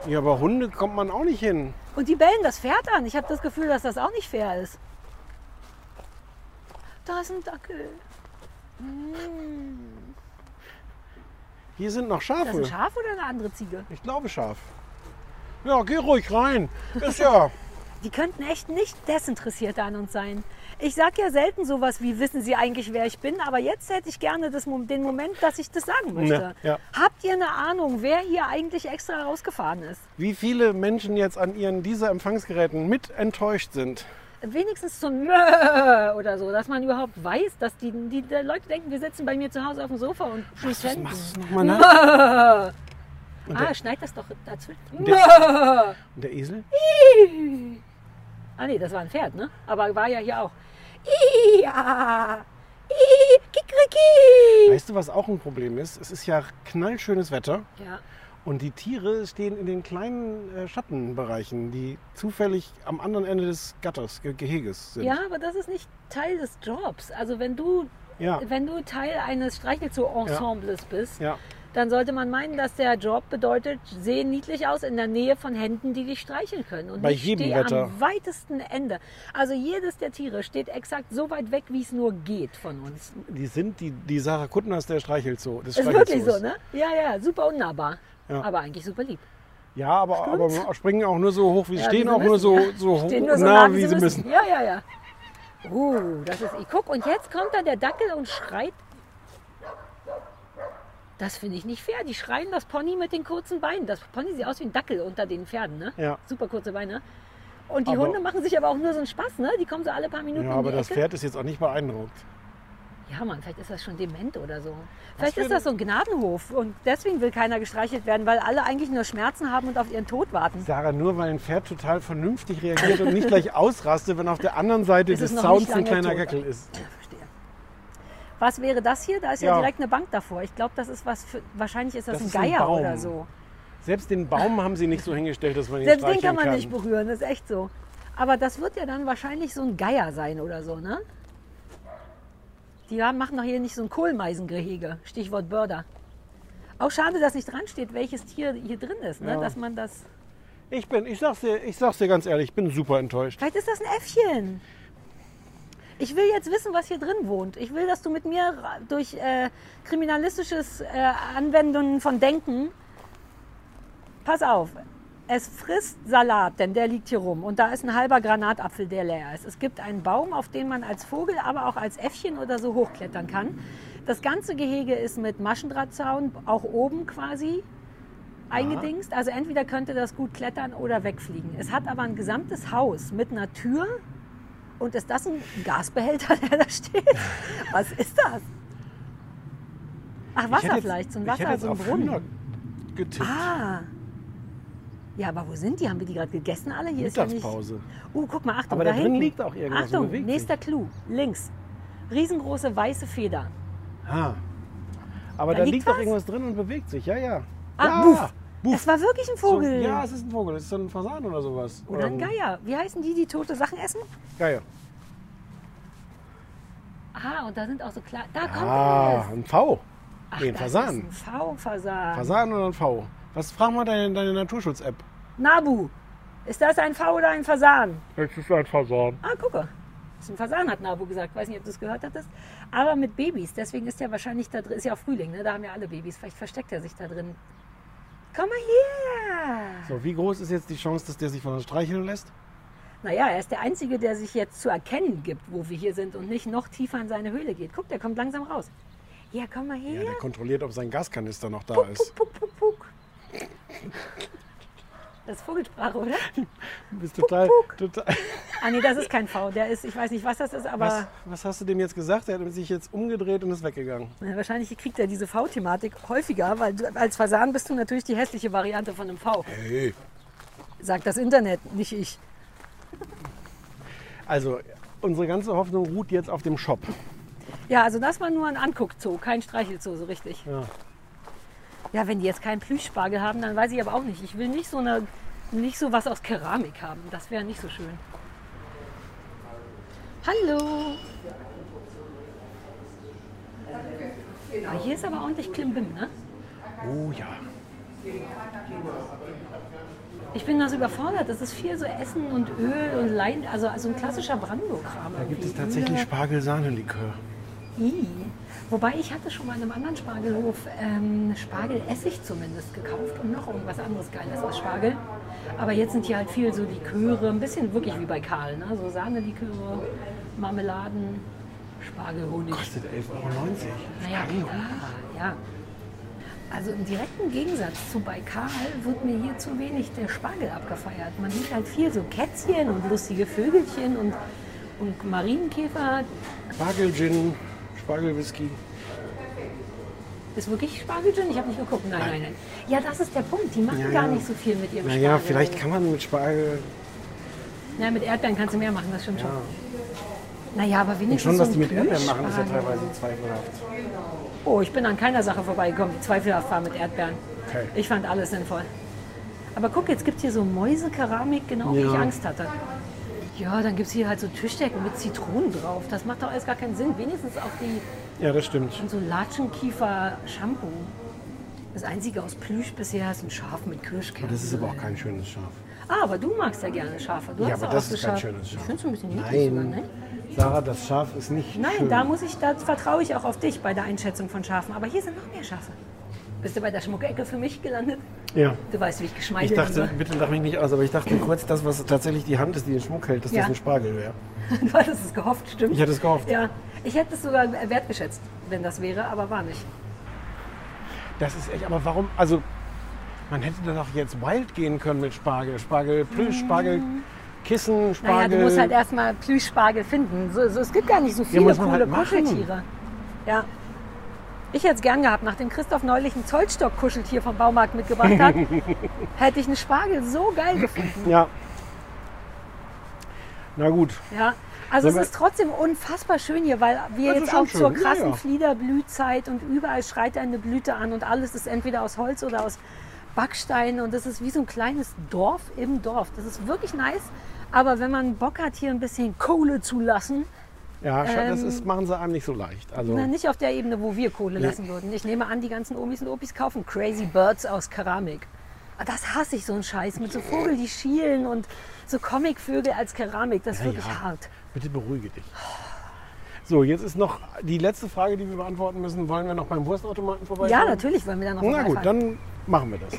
Ja, aber Hunde kommt man auch nicht hin. Und die bellen das Pferd an. Ich habe das Gefühl, dass das auch nicht fair ist. Da ist ein Dackel. Hier sind noch Das ist ein Schafe. Schaf oder eine andere Ziege? Ich glaube Schaf. Ja, geh ruhig rein. Ist ja. Die könnten echt nicht desinteressiert an uns sein. Ich sage ja selten sowas wie, wissen Sie eigentlich, wer ich bin? Aber jetzt hätte ich gerne das, den Moment, dass ich das sagen möchte. Ja, ja. Habt ihr eine Ahnung, wer hier eigentlich extra rausgefahren ist? Wie viele Menschen jetzt an ihren dieser Empfangsgeräten mit enttäuscht sind. Wenigstens so ein Mö oder so, dass man überhaupt weiß, dass die, die, die Leute denken, wir sitzen bei mir zu Hause auf dem Sofa und Was senden. machst du nochmal nach? Ah, schneid das doch dazwischen. der- Und der Esel? Ah nee, das war ein Pferd, ne? Aber war ja hier auch. Ja. I, Kikriki. Weißt du, was auch ein Problem ist? Es ist ja knallschönes Wetter Ja. Und die Tiere stehen in den kleinen äh, Schattenbereichen, die zufällig am anderen Ende des Gatters, Ge Geheges sind. ja, aber das ist nicht Teil des Jobs. Also wenn du, Ja. wenn du Teil eines Streichelzoo-Ensembles bist, Ja. dann sollte man meinen, dass der Job bedeutet, sehen niedlich aus in der Nähe von Händen, die dich streicheln können. Und Bei ich jedem stehe Wetter. am weitesten Ende. Also jedes der Tiere steht exakt so weit weg, wie es nur geht von uns. Die sind die, die Sarah Kuttners der Streichelzoo. Des Ist wirklich so, ne? Ja, ja, super unnahbar. Ja. Aber eigentlich super lieb. Ja, aber, aber springen auch nur so hoch, wie sie Ja, stehen, wie sie auch nur müssen, so, ja. so hoch, nur so nah, nah, wie sie müssen. Ja, ja, ja. Uh, das ist. Ich guck, und jetzt kommt da der Dackel und schreit. Das finde ich nicht fair. Die schreien das Pony mit den kurzen Beinen. Das Pony sieht aus wie ein Dackel unter den Pferden, ne? Ja. Super kurze Beine. Und die Aber- Hunde machen sich aber auch nur so einen Spaß, ne? Die kommen so alle paar Minuten Ja, aber das Ecke. Pferd ist jetzt auch nicht beeindruckt. Ja, Mann, vielleicht ist das schon dement oder so. Vielleicht ist das ein- so ein Gnadenhof und deswegen will keiner gestreichelt werden, weil alle eigentlich nur Schmerzen haben und auf ihren Tod warten. Sarah, nur weil ein Pferd total vernünftig reagiert und nicht gleich ausrastet, wenn auf der anderen Seite des Zauns ein kleiner tot. Gackel ist. Ja, verstehe. Was wäre das hier? Da ist ja, Ja. direkt eine Bank davor. Ich glaube, das ist was für. Wahrscheinlich ist das, Das ein ist ein Geier Baum. oder so. Selbst den Baum haben sie nicht so hingestellt, dass man ihn Selbst den streicheln kann man nicht berühren, das ist echt so. Aber das wird ja dann wahrscheinlich so ein Geier sein oder so, ne? Die haben- machen doch hier nicht so ein Kohlmeisengehege. Stichwort Börder. Auch schade, dass nicht dran steht, welches Tier hier drin ist, ne? Ja. Dass man das. Ich bin, ich sag's dir, ich sag's dir ganz ehrlich, ich bin super enttäuscht. Vielleicht ist das ein Äffchen. Ich will jetzt wissen, was hier drin wohnt. Ich will, dass du mit mir durch äh, kriminalistisches äh, Anwendungen von Denken. Pass auf. Es frisst Salat, denn der liegt hier rum. Und da ist ein halber Granatapfel, der leer ist. Es gibt einen Baum, auf den man als Vogel, aber auch als Äffchen oder so hochklettern kann. Das ganze Gehege ist mit Maschendrahtzaun, auch oben quasi, eingedingst. Also entweder könnte das gut klettern oder wegfliegen. Es hat aber ein gesamtes Haus mit einer Tür. Und ist das ein Gasbehälter, der da steht? Was ist das? Ach, Wasser vielleicht, so ein Wasser, so ein Brunnen. Getippt. Ah. Ja, aber wo sind die? Haben wir die gerade gegessen alle? Hier ist ja nicht. Mittagspause. Uh, guck mal, Achtung, Aber da da drin hinten. liegt auch irgendwas Achtung, nächster Clou. Links. Riesengroße weiße Feder. Ah. Aber Da da, liegt liegt doch was? irgendwas drin und bewegt sich. Ja, ja. Ah, ja. Buff. Buff. Es war wirklich ein So, Vogel. ja, es ist ein Vogel. Es ist so ein Fasan oder sowas. Oder ein Geier. Wie heißen die, die tote Sachen essen? Geier. Ah, und da sind auch so kleine. Da kommt Ah, es. ein V. Ach, ein Fasan. Ein V-Fasan. Fasan oder ein V? Was frag mal deine, deine Naturschutz-App? Nabu. Ist das ein V oder ein Fasan? Es ist ein Fasan. Ah, gucke. Das ist ein Fasan, hat Nabu gesagt. Weiß nicht, ob du es gehört hattest. Aber mit Babys. Deswegen ist er wahrscheinlich da drin. Ist ja auch Frühling, ne? Da haben ja alle Babys. Vielleicht versteckt er sich da drin. Komm mal her. So, wie groß ist jetzt die Chance, dass der sich von uns streicheln lässt? Naja, er ist der Einzige, der sich jetzt zu erkennen gibt, wo wir hier sind und nicht noch tiefer in seine Höhle geht. Guck, der kommt langsam raus. Ja, komm mal Ja, her. der kontrolliert, ob sein Gaskanister noch da puck, ist. puck, puck, puck, puck. Das ist Vogelsprache, oder? Du bist total. total Ah nee, das ist kein V. Der ist, ich weiß nicht, was das ist, aber was, was hast du dem jetzt gesagt? Er hat sich jetzt umgedreht und ist weggegangen. Ja, wahrscheinlich kriegt er diese V-Thematik häufiger, weil du, als Fasan bist du natürlich die hässliche Variante von einem V. Hey. Sagt das Internet, nicht ich. Also, unsere ganze Hoffnung ruht jetzt auf dem Shop. Ja, also das war nur ein Anguckzoo, kein Streichelzoo so richtig. Ja. Ja, wenn die jetzt keinen Plüschspargel haben, dann weiß ich aber auch nicht. Ich will nicht so eine, nicht so was aus Keramik haben. Das wäre nicht so schön. Hallo. Ah, hier ist aber ordentlich Klimbim, ne? Oh ja. Ich bin das überfordert. Das ist viel so Essen und Öl und Lein, also, also ein klassischer Brandenburg-Kram. Da gibt es tatsächlich Spargel-Sahne-Likör. Wobei ich hatte schon mal in einem anderen Spargelhof ähm, Spargelessig zumindest gekauft und noch irgendwas anderes Geiles als Spargel. Aber jetzt sind hier halt viel so Liköre, ein bisschen wirklich wie bei Karl, ne? so Sahneliköre, Marmeladen, Spargelhonig. Kostet 11,90 Euro. Naja, klar, ja. Also im direkten Gegensatz zu bei Karl wird mir hier zu wenig der Spargel abgefeiert. Man sieht halt viel so Kätzchen und lustige Vögelchen und, und Marienkäfer. Spargel-Gin, Spargel-Whisky. Ist wirklich Spargelgin? Ich habe nicht geguckt. Nein, nein, nein. Ja, das ist der Punkt. Die machen Ja, gar ja. nicht so viel mit ihrem Naja, Spargel. vielleicht kann man mit Spargel. Na, mit Erdbeeren kannst du mehr machen, das stimmt Ja. schon. Naja, aber Und wenigstens schon, so was ein die mit Erdbeeren machen, ist ja teilweise zweifelhaft. Oh, ich bin an keiner Sache vorbeigekommen, die zweifelhaft war mit Erdbeeren. Okay. Ich fand alles sinnvoll. Aber guck, jetzt gibt es hier so Mäusekeramik, genau wie Ja. ich Angst hatte. Ja, dann gibt es hier halt so Tischdecken mit Zitronen drauf. Das macht doch alles gar keinen Sinn. Wenigstens auch die Ja, das stimmt. und so Latschenkiefer-Shampoo. Das einzige aus Plüsch bisher ist ein Schaf mit Kirschkern. Das ist aber auch kein schönes Schaf. Ah, aber du magst ja gerne Schafe. Du Ja, hast aber das ist so kein Schaf- schönes Schaf. Ich finde es ein bisschen niedlich sogar, Nein. ne? Sarah, das Schaf ist nicht Nein, schön. da muss ich, da vertraue ich auch auf dich bei der Einschätzung von Schafen. Aber hier sind noch mehr Schafe. Bist du bei der Schmuckecke für mich gelandet? Ja. Du weißt, wie ich Ich geschmeichelt dachte, liebe. bitte lach mich nicht aus, aber ich dachte kurz, das, was tatsächlich die Hand ist, die den Schmuck hält, dass Ja. das ein Spargel wäre. Du hattest es gehofft, stimmt? Ich hätte es gehofft. Ja, ich hätte es sogar wertgeschätzt, wenn das wäre, aber war nicht. Das ist echt, aber warum? Also, man hätte da doch jetzt wild gehen können mit Spargel. Spargel Plüsch, Spargel Kissen, Naja, Spargel. du musst halt erstmal Plüschspargel finden. So, so, es gibt gar nicht so viele coole halt. Kuscheltiere. Ja. Ich hätte es gern gehabt, nachdem Christoph neulich ein Zollstock-Kuscheltier vom Baumarkt mitgebracht hat, hätte ich einen Spargel so geil gefunden. ja. Na gut. Ja. Also es Sollen wir- ist trotzdem unfassbar schön hier, weil wir Das jetzt auch zur schön, ja, krassen ja. Fliederblühzeit und überall schreit eine Blüte an und alles ist entweder aus Holz oder aus Backstein und das ist wie so ein kleines Dorf im Dorf. Das ist wirklich nice. Aber wenn man Bock hat, hier ein bisschen Kohle zu lassen, Ja, scha- das Ähm, ist, machen sie einem nicht so leicht. Also, na, nicht auf der Ebene, wo wir Kohle Nee. lassen würden. Ich nehme an, die ganzen Omis und Opis kaufen Crazy Birds aus Keramik. Ah, Das hasse ich, so einen Scheiß. Mit so Vogel, die schielen und so Comicvögel als Keramik. Das ist Ja, wirklich ja. hart. bitte beruhige dich. So, jetzt ist noch die letzte Frage, die wir beantworten müssen. Wollen wir noch beim Wurstautomaten vorbeischauen? Ja, natürlich wollen wir da noch Na gut, dann machen wir das.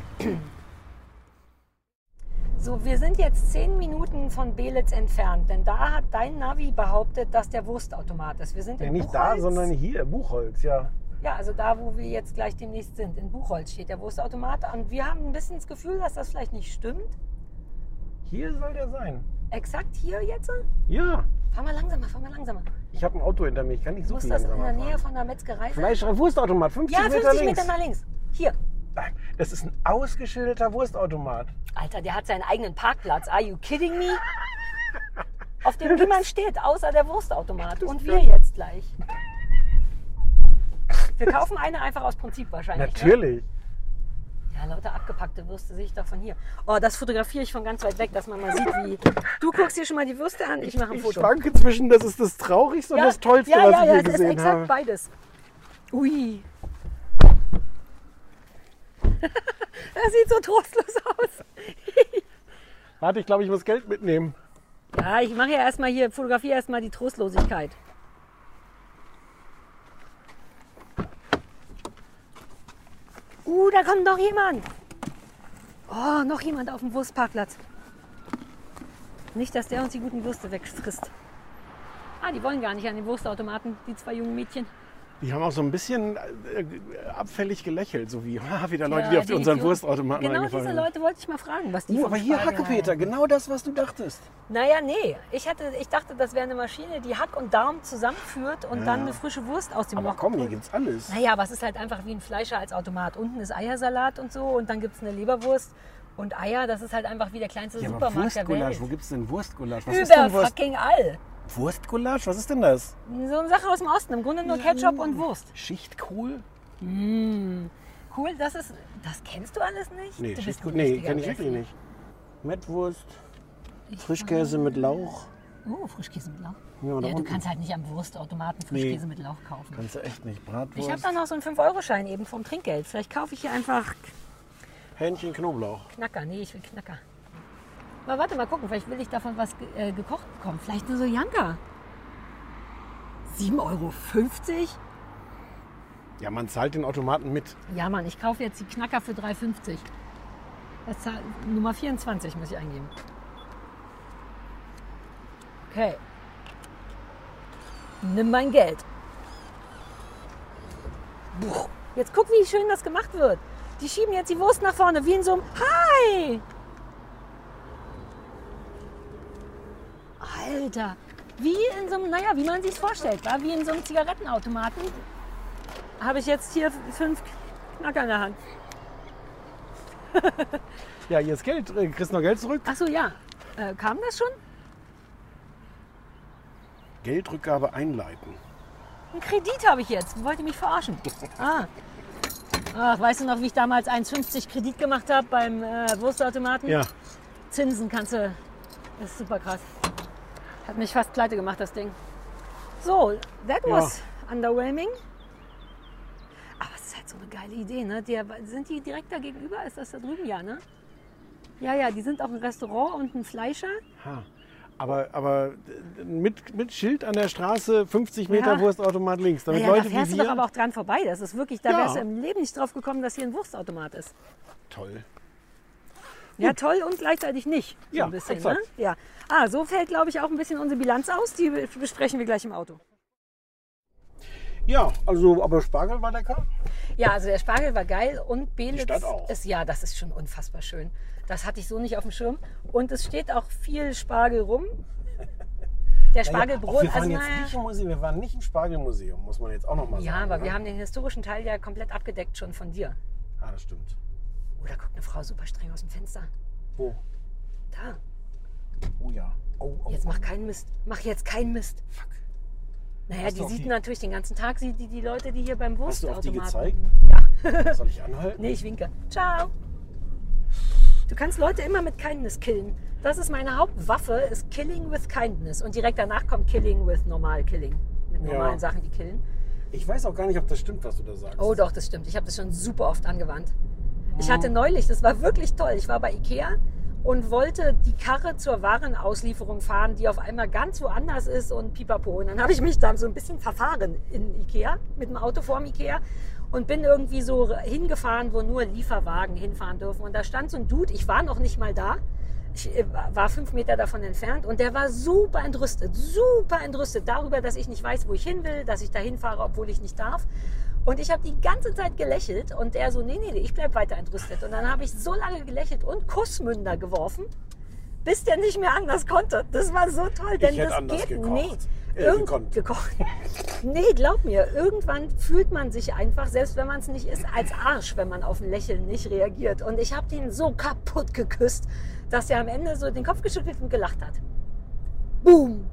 So, wir sind jetzt zehn Minuten von Belitz entfernt, denn da hat dein Navi behauptet, dass der Wurstautomat ist. Wir sind Ja, in nicht da, Buchholz. sondern hier, Buchholz, ja. Ja, also da, wo wir jetzt gleich demnächst sind. In Buchholz steht der Wurstautomat. Und wir haben ein bisschen das Gefühl, dass das vielleicht nicht stimmt. Hier soll der sein. Exakt hier jetzt? Ja, Fahr mal langsamer, fahr mal langsamer. ich habe ein Auto hinter mir, ich kann nicht so Muss viel das in langsamer der Nähe fahren. von der Metzgerei sein? Fleisch, Wurstautomat, 50 Ja, Meter 50 links. Meter nach links. Hier. Das ist ein ausgeschilderter Wurstautomat. Alter, der hat seinen eigenen Parkplatz. Are you kidding me? Auf dem niemand steht, außer der Wurstautomat. Und wir jetzt gleich. Wir kaufen eine einfach aus Prinzip wahrscheinlich. Ne? Natürlich. Ja, lauter abgepackte Würste sehe ich doch von hier. Oh, das fotografiere ich von ganz weit weg, dass man mal sieht, wie. Du guckst dir schon mal die Würste an, ich mache ein Ich Foto. schwanke zwischen, das ist das Traurigste und das Tollste, ja, was ja, ich ja, je es ist gesehen exakt habe. beides. Ui. das sieht so trostlos aus. Warte, ich glaube, ich muss Geld mitnehmen. Ja, ich mache ja erstmal hier, fotografiere erstmal die Trostlosigkeit. Uh, da kommt noch jemand. Oh, noch jemand auf dem Wurstparkplatz. Nicht, dass der uns die guten Würste wegfrisst. Ah, die wollen gar nicht an den Wurstautomaten, die zwei jungen Mädchen. Die haben auch so ein bisschen äh, abfällig gelächelt, so wie ah, wieder Leute, Ja, die auf die unseren Idioten. Wurstautomaten Genau diese. Leute wollte ich mal fragen, was die Uh, aber hier Hackepeter, genau das, was du dachtest. Naja, nee. Ich, hatte, ich dachte, das wäre eine Maschine, die Hack und Darm zusammenführt und Ja. dann eine frische Wurst aus dem Aber Loch komm, hier holt. gibt's alles. Naja, aber es ist halt einfach wie ein Fleischer als Automat. Unten ist Eiersalat und so und dann gibt es eine Leberwurst und Eier. Das ist halt einfach wie der kleinste Ja, Supermarkt der Wurstgulasch, Welt. wo gibt's denn Wurstgulasch? Was ist denn Über Wurst? fucking all. Wurstgulasch? Was ist denn das? So eine Sache aus dem Osten. Im Grunde nur Ketchup und Wurst. Schichtkohl? Cool, das ist. Das kennst du alles nicht? Nee, du Schichtkohl, nee, kenn ich wirklich nicht. Mettwurst, Frischkäse mit Lauch. Oh, Frischkäse mit Lauch. Ja, Ja, du unten. kannst halt nicht am Wurstautomaten Frischkäse mit Lauch kaufen. Kannst du echt nicht. Ich habe Bratwurst, da noch so einen 5-Euro-Schein eben vom Trinkgeld. Vielleicht kaufe ich hier einfach Hähnchen, Knoblauch. Knacker. Nee, ich will Knacker. Mal warte, mal gucken. Vielleicht will ich davon was ge äh, gekocht bekommen. Vielleicht eine Sojanka. 7,50 Euro? Ja, man zahlt den Automaten mit. Ja, Mann, ich kaufe jetzt die Knacker für 3,50. Das zahl- Nummer 24 muss ich eingeben. Okay. Nimm mein Geld. Jetzt guck, wie schön das gemacht wird. Die schieben jetzt die Wurst nach vorne, wie in so einem Hi! Alter, wie in so einem, naja, wie man sich vorstellt, war wie in so einem Zigarettenautomaten. Habe ich jetzt hier fünf Knacker in der Hand. Ja, hier ist Geld. Äh, Kriegst noch Geld zurück? Ach so, ja. Äh, kam das schon? Geldrückgabe einleiten. Ein Kredit habe ich jetzt. Wollt ihr mich verarschen? Ah. Ach, weißt du noch, wie ich damals 1,50 Kredit gemacht habe beim äh, Wurstautomaten? Ja. Zinsen kannst du. Das ist super krass. Hat mich fast pleite gemacht, das Ding. So, that was underwhelming. Aber es ist halt so eine geile Idee, ne? Die, sind die direkt da gegenüber? Ist das da drüben? Ja, ne? Ja, ja, die sind auch ein Restaurant und ein Fleischer. Ha. Aber, aber äh, mit, mit Schild an der Straße, 50 Meter Ja. Wurstautomat links. Damit Naja, da Leute fährst wie du doch aber auch dran vorbei. Das ist wirklich, da Ja. wärst du im Leben nicht drauf gekommen, dass hier ein Wurstautomat ist. Toll. Ja, toll und gleichzeitig nicht. So Ja, ein bisschen, ne? Ja. Ah, so fällt, glaube ich, auch ein bisschen unsere Bilanz aus. Die besprechen wir gleich im Auto. Ja, also, aber Spargel war lecker. Ja, also der Spargel war geil und Belitz Stadt auch. ist, ja, das ist schon unfassbar schön. Das hatte ich so nicht auf dem Schirm. Und es steht auch viel Spargel rum. Der Spargelbrot, wir waren also jetzt nicht im Museum, wir waren nicht im Spargelmuseum, muss man jetzt auch noch mal ja, sagen. aber wir ne? haben den historischen Teil ja komplett abgedeckt schon von dir. Ah, das stimmt. Oder guckt eine Frau super streng aus dem Fenster. Wo? Da. Oh ja. Oh, oh, Jetzt oh. mach keinen Mist. Mach jetzt keinen Mist. Fuck. Naja, die sieht die- natürlich den ganzen Tag, sieht die, die Leute, die hier beim Hast du auf die Wurstautomaten. gezeigt? Ja. Soll ich anhalten? Nee, ich winke. Ciao. Du kannst Leute immer mit Kindness killen. Das ist meine Hauptwaffe, ist Killing with Kindness. Und direkt danach kommt Killing with Normal Killing. Mit Ja. normalen Sachen, die killen. Ich weiß auch gar nicht, ob das stimmt, was du da sagst. Oh doch, das stimmt. Ich habe das schon super oft angewandt. Ich hatte neulich, das war wirklich toll, ich war bei Ikea und wollte die Karre zur Warenauslieferung fahren, die auf einmal ganz woanders ist und pipapo. Und dann habe ich mich da so ein bisschen verfahren in Ikea, mit dem Auto vorm Ikea und bin irgendwie so hingefahren, wo nur Lieferwagen hinfahren dürfen. Und da stand so ein Dude, ich war noch nicht mal da, ich äh, war fünf Meter davon entfernt und der war super entrüstet, super entrüstet darüber, dass ich nicht weiß, wo ich hin will, dass ich da hinfahre, obwohl ich nicht darf. Und ich habe die ganze Zeit gelächelt und er so, nee, nee, nee, ich bleib weiter entrüstet. Und dann habe ich so lange gelächelt und Kussmünder geworfen, bis der nicht mehr anders konnte. Das war so toll, denn hätte das anders geht gekocht. nee. Äh, gekonnt. gekocht. nee, glaub mir, irgendwann fühlt man sich einfach, selbst wenn man es nicht ist, als Arsch, wenn man auf ein Lächeln nicht reagiert. Und ich habe den so kaputt geküsst, dass er am Ende so den Kopf geschüttelt und gelacht hat. Boom!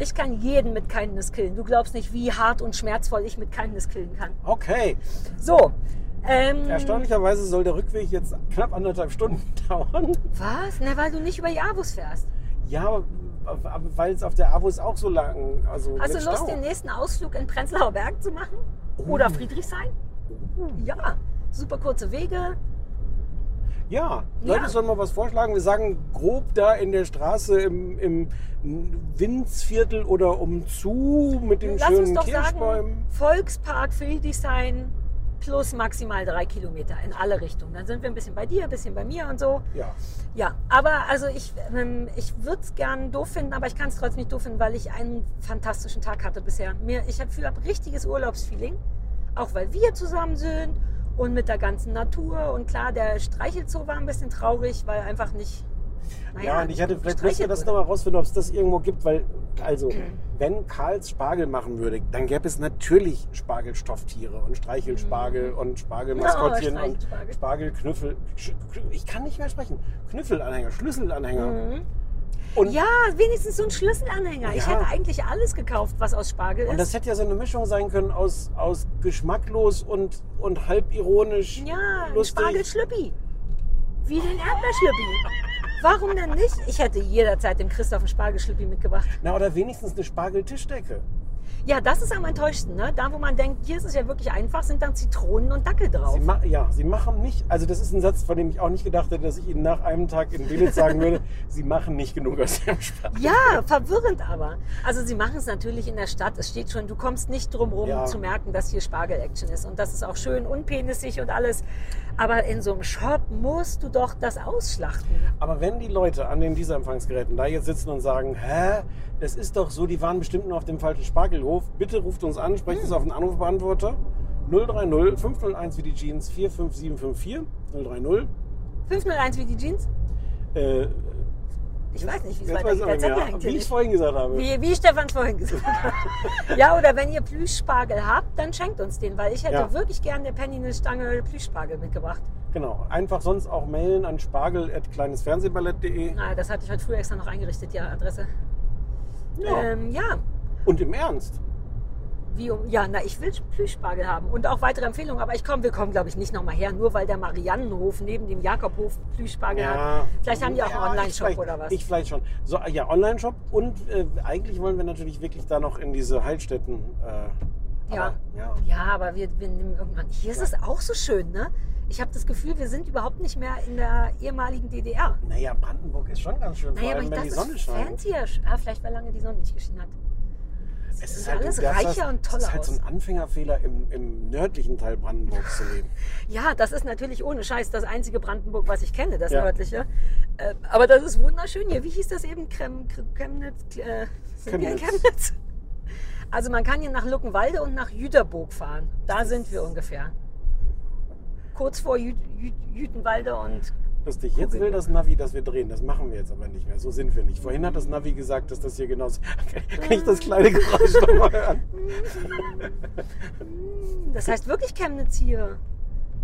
Ich kann jeden mit Kindness killen. Du glaubst nicht, wie hart und schmerzvoll ich mit Kindness killen kann. Okay. So. Ähm, Erstaunlicherweise soll der Rückweg jetzt knapp anderthalb Stunden dauern. Was? Na, weil du nicht über Javus fährst. Ja, aber, weil es auf der Avus auch so lang. Also Hast du Lust, Stau. den nächsten Ausflug in Prenzlauer Berg zu machen? Oder Friedrichshain? Ja, super kurze Wege. Ja, Ja. Leute sollen mal was vorschlagen. Wir sagen grob da in der Straße im, im Winzviertel oder umzu mit den Lass uns schönen doch Kirschbäumen. sagen, Volkspark Friedrichshain, plus maximal drei Kilometer in alle Richtungen. Dann sind wir ein bisschen bei dir, ein bisschen bei mir und so. Ja. Ja, aber also ich, ähm, ich würde es gern doof finden, aber ich kann es trotzdem nicht doof finden, weil ich einen fantastischen Tag hatte bisher. Mir, ich habe ein richtiges Urlaubsfeeling, auch weil wir zusammen sind und mit der ganzen Natur. Und klar, der Streichelzoo war ein bisschen traurig, weil einfach nicht. naja, Ja, und ich hatte, vielleicht müssen wir das nochmal rausfinden, ob es das irgendwo gibt, weil, also, wenn Karls Spargel machen würde, dann gäbe es natürlich Spargelstofftiere und Streichelspargel und Spargelmaskottchen Oh, und. Spargelknüffel. Ich kann nicht mehr sprechen. Knüffelanhänger, Schlüsselanhänger. Und, Ja, wenigstens so ein Schlüsselanhänger. Ich Ja. hätte eigentlich alles gekauft, was aus Spargel und das ist. hätte ja so eine Mischung sein können aus, aus geschmacklos und, und halb ironisch. Ja, ein lustig. Spargelschlüppi. Wie den Erdbeerschlüppi. Warum denn nicht? Ich hätte jederzeit dem Christoph einen Spargelschlüppi mitgebracht. Na, oder wenigstens eine Spargeltischdecke. Ja, das ist am enttäuschendsten. Ne? Da, wo man denkt, hier ist es ja wirklich einfach, sind dann Zitronen und Dackel drauf. Sie ja, sie machen nicht, also das ist ein Satz, von dem ich auch nicht gedacht hätte, dass ich Ihnen nach einem Tag in Belitz sagen würde, Sie machen nicht genug aus Ihrem Spargel. Ja, verwirrend aber. Also sie machen es natürlich in der Stadt. Es steht schon, du kommst nicht drum rum Ja. zu merken, dass hier Spargel-Action ist. Und das ist auch schön unpenisig und alles. Aber in so einem Shop musst du doch das ausschlachten. Aber wenn die Leute an den Dieselempfangsgeräten da jetzt sitzen und sagen, hä, das ist doch so, die waren bestimmt nur auf dem falschen Spargelhof, bitte ruft uns an, sprecht es auf den Anrufbeantworter 030 501 wie die Jeans 45754 030 501 wie die Jeans? äh, Ich weiß nicht, wie es weitergeht. wie ich vorhin gesagt habe. Wie, wie Stefan vorhin gesagt hat. Ja, oder wenn ihr Plüschspargel habt, dann schenkt uns den, weil ich hätte Ja. wirklich gerne der Penny eine Stange Plüschspargel mitgebracht. Genau, einfach sonst auch mailen an spargel.kleinesfernsehballett.de Ah, das hatte ich heute früh extra noch eingerichtet, die Adresse. Ja. Ähm, ja, Und im Ernst, Wie um, ja, na, ich will Plüschspargel haben und auch weitere Empfehlungen, aber ich komme, wir kommen, glaube ich, nicht nochmal her, nur weil der Mariannenhof neben dem Jakobhof Plüschspargel hat. Vielleicht haben die auch Ja, einen Online-Shop oder was. Ich vielleicht schon. So, ja, Online-Shop und äh, eigentlich wollen wir natürlich wirklich da noch in diese Heilstätten. Äh, Ja. aber, ja. Ja, aber wir, wir nehmen irgendwann. Hier ist es auch so schön, ne? Ich habe das Gefühl, wir sind überhaupt nicht mehr in der ehemaligen DDR. Naja, Brandenburg ist schon ganz schön, Naja, vor aber allem ich wenn die dachte, Sonne es ist scheint. fancier. Ah, vielleicht, weil lange die Sonne nicht geschienen hat. Es sieht ist halt, alles reicher das, und toller Das ist halt so ein Anfängerfehler, im, im nördlichen Teil Brandenburgs zu leben. Ja, das ist natürlich ohne Scheiß das einzige Brandenburg, was ich kenne, das Ja. nördliche. Äh, aber das ist wunderschön hier. Wie hieß das eben? Krem, Krem, Chemnitz? Äh, Chemnitz. Chemnitz? Also man kann hier nach Luckenwalde und nach Jüterburg fahren. Da sind wir ungefähr. Kurz vor Jü Jü Jütenwalde und Lustig, jetzt will das Navi, dass wir drehen. Das machen wir jetzt aber nicht mehr. So sind wir nicht. Vorhin hat das Navi gesagt, dass das hier genauso. Kann ich das kleine Geräusch nochmal hören? das heißt wirklich Chemnitz hier.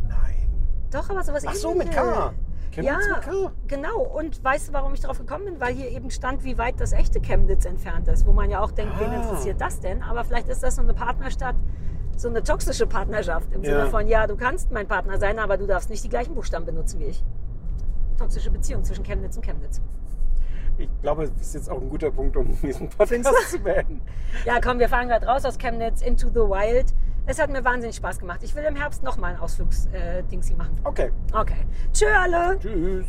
Nein. Doch, aber sowas Ach so, mit. K. Chemnitz ja, genau. Und weißt du, warum ich darauf gekommen bin? Weil hier eben stand, wie weit das echte Chemnitz entfernt ist. Wo man ja auch denkt, wen Ah. interessiert das denn? Aber vielleicht ist das so eine Partnerstadt, so eine toxische Partnerschaft. Im Ja. Sinne von, ja, du kannst mein Partner sein, aber du darfst nicht die gleichen Buchstaben benutzen wie ich. Toxische Beziehung zwischen Chemnitz und Chemnitz. Ich glaube, das ist jetzt auch ein guter Punkt, um diesen Podcast zu beenden. Ja, komm, wir fahren gerade raus aus Chemnitz into the wild. Es hat mir wahnsinnig Spaß gemacht. Ich will im Herbst nochmal ein Ausflugsdingsi machen. Okay. Okay. Tschö alle. Tschüss.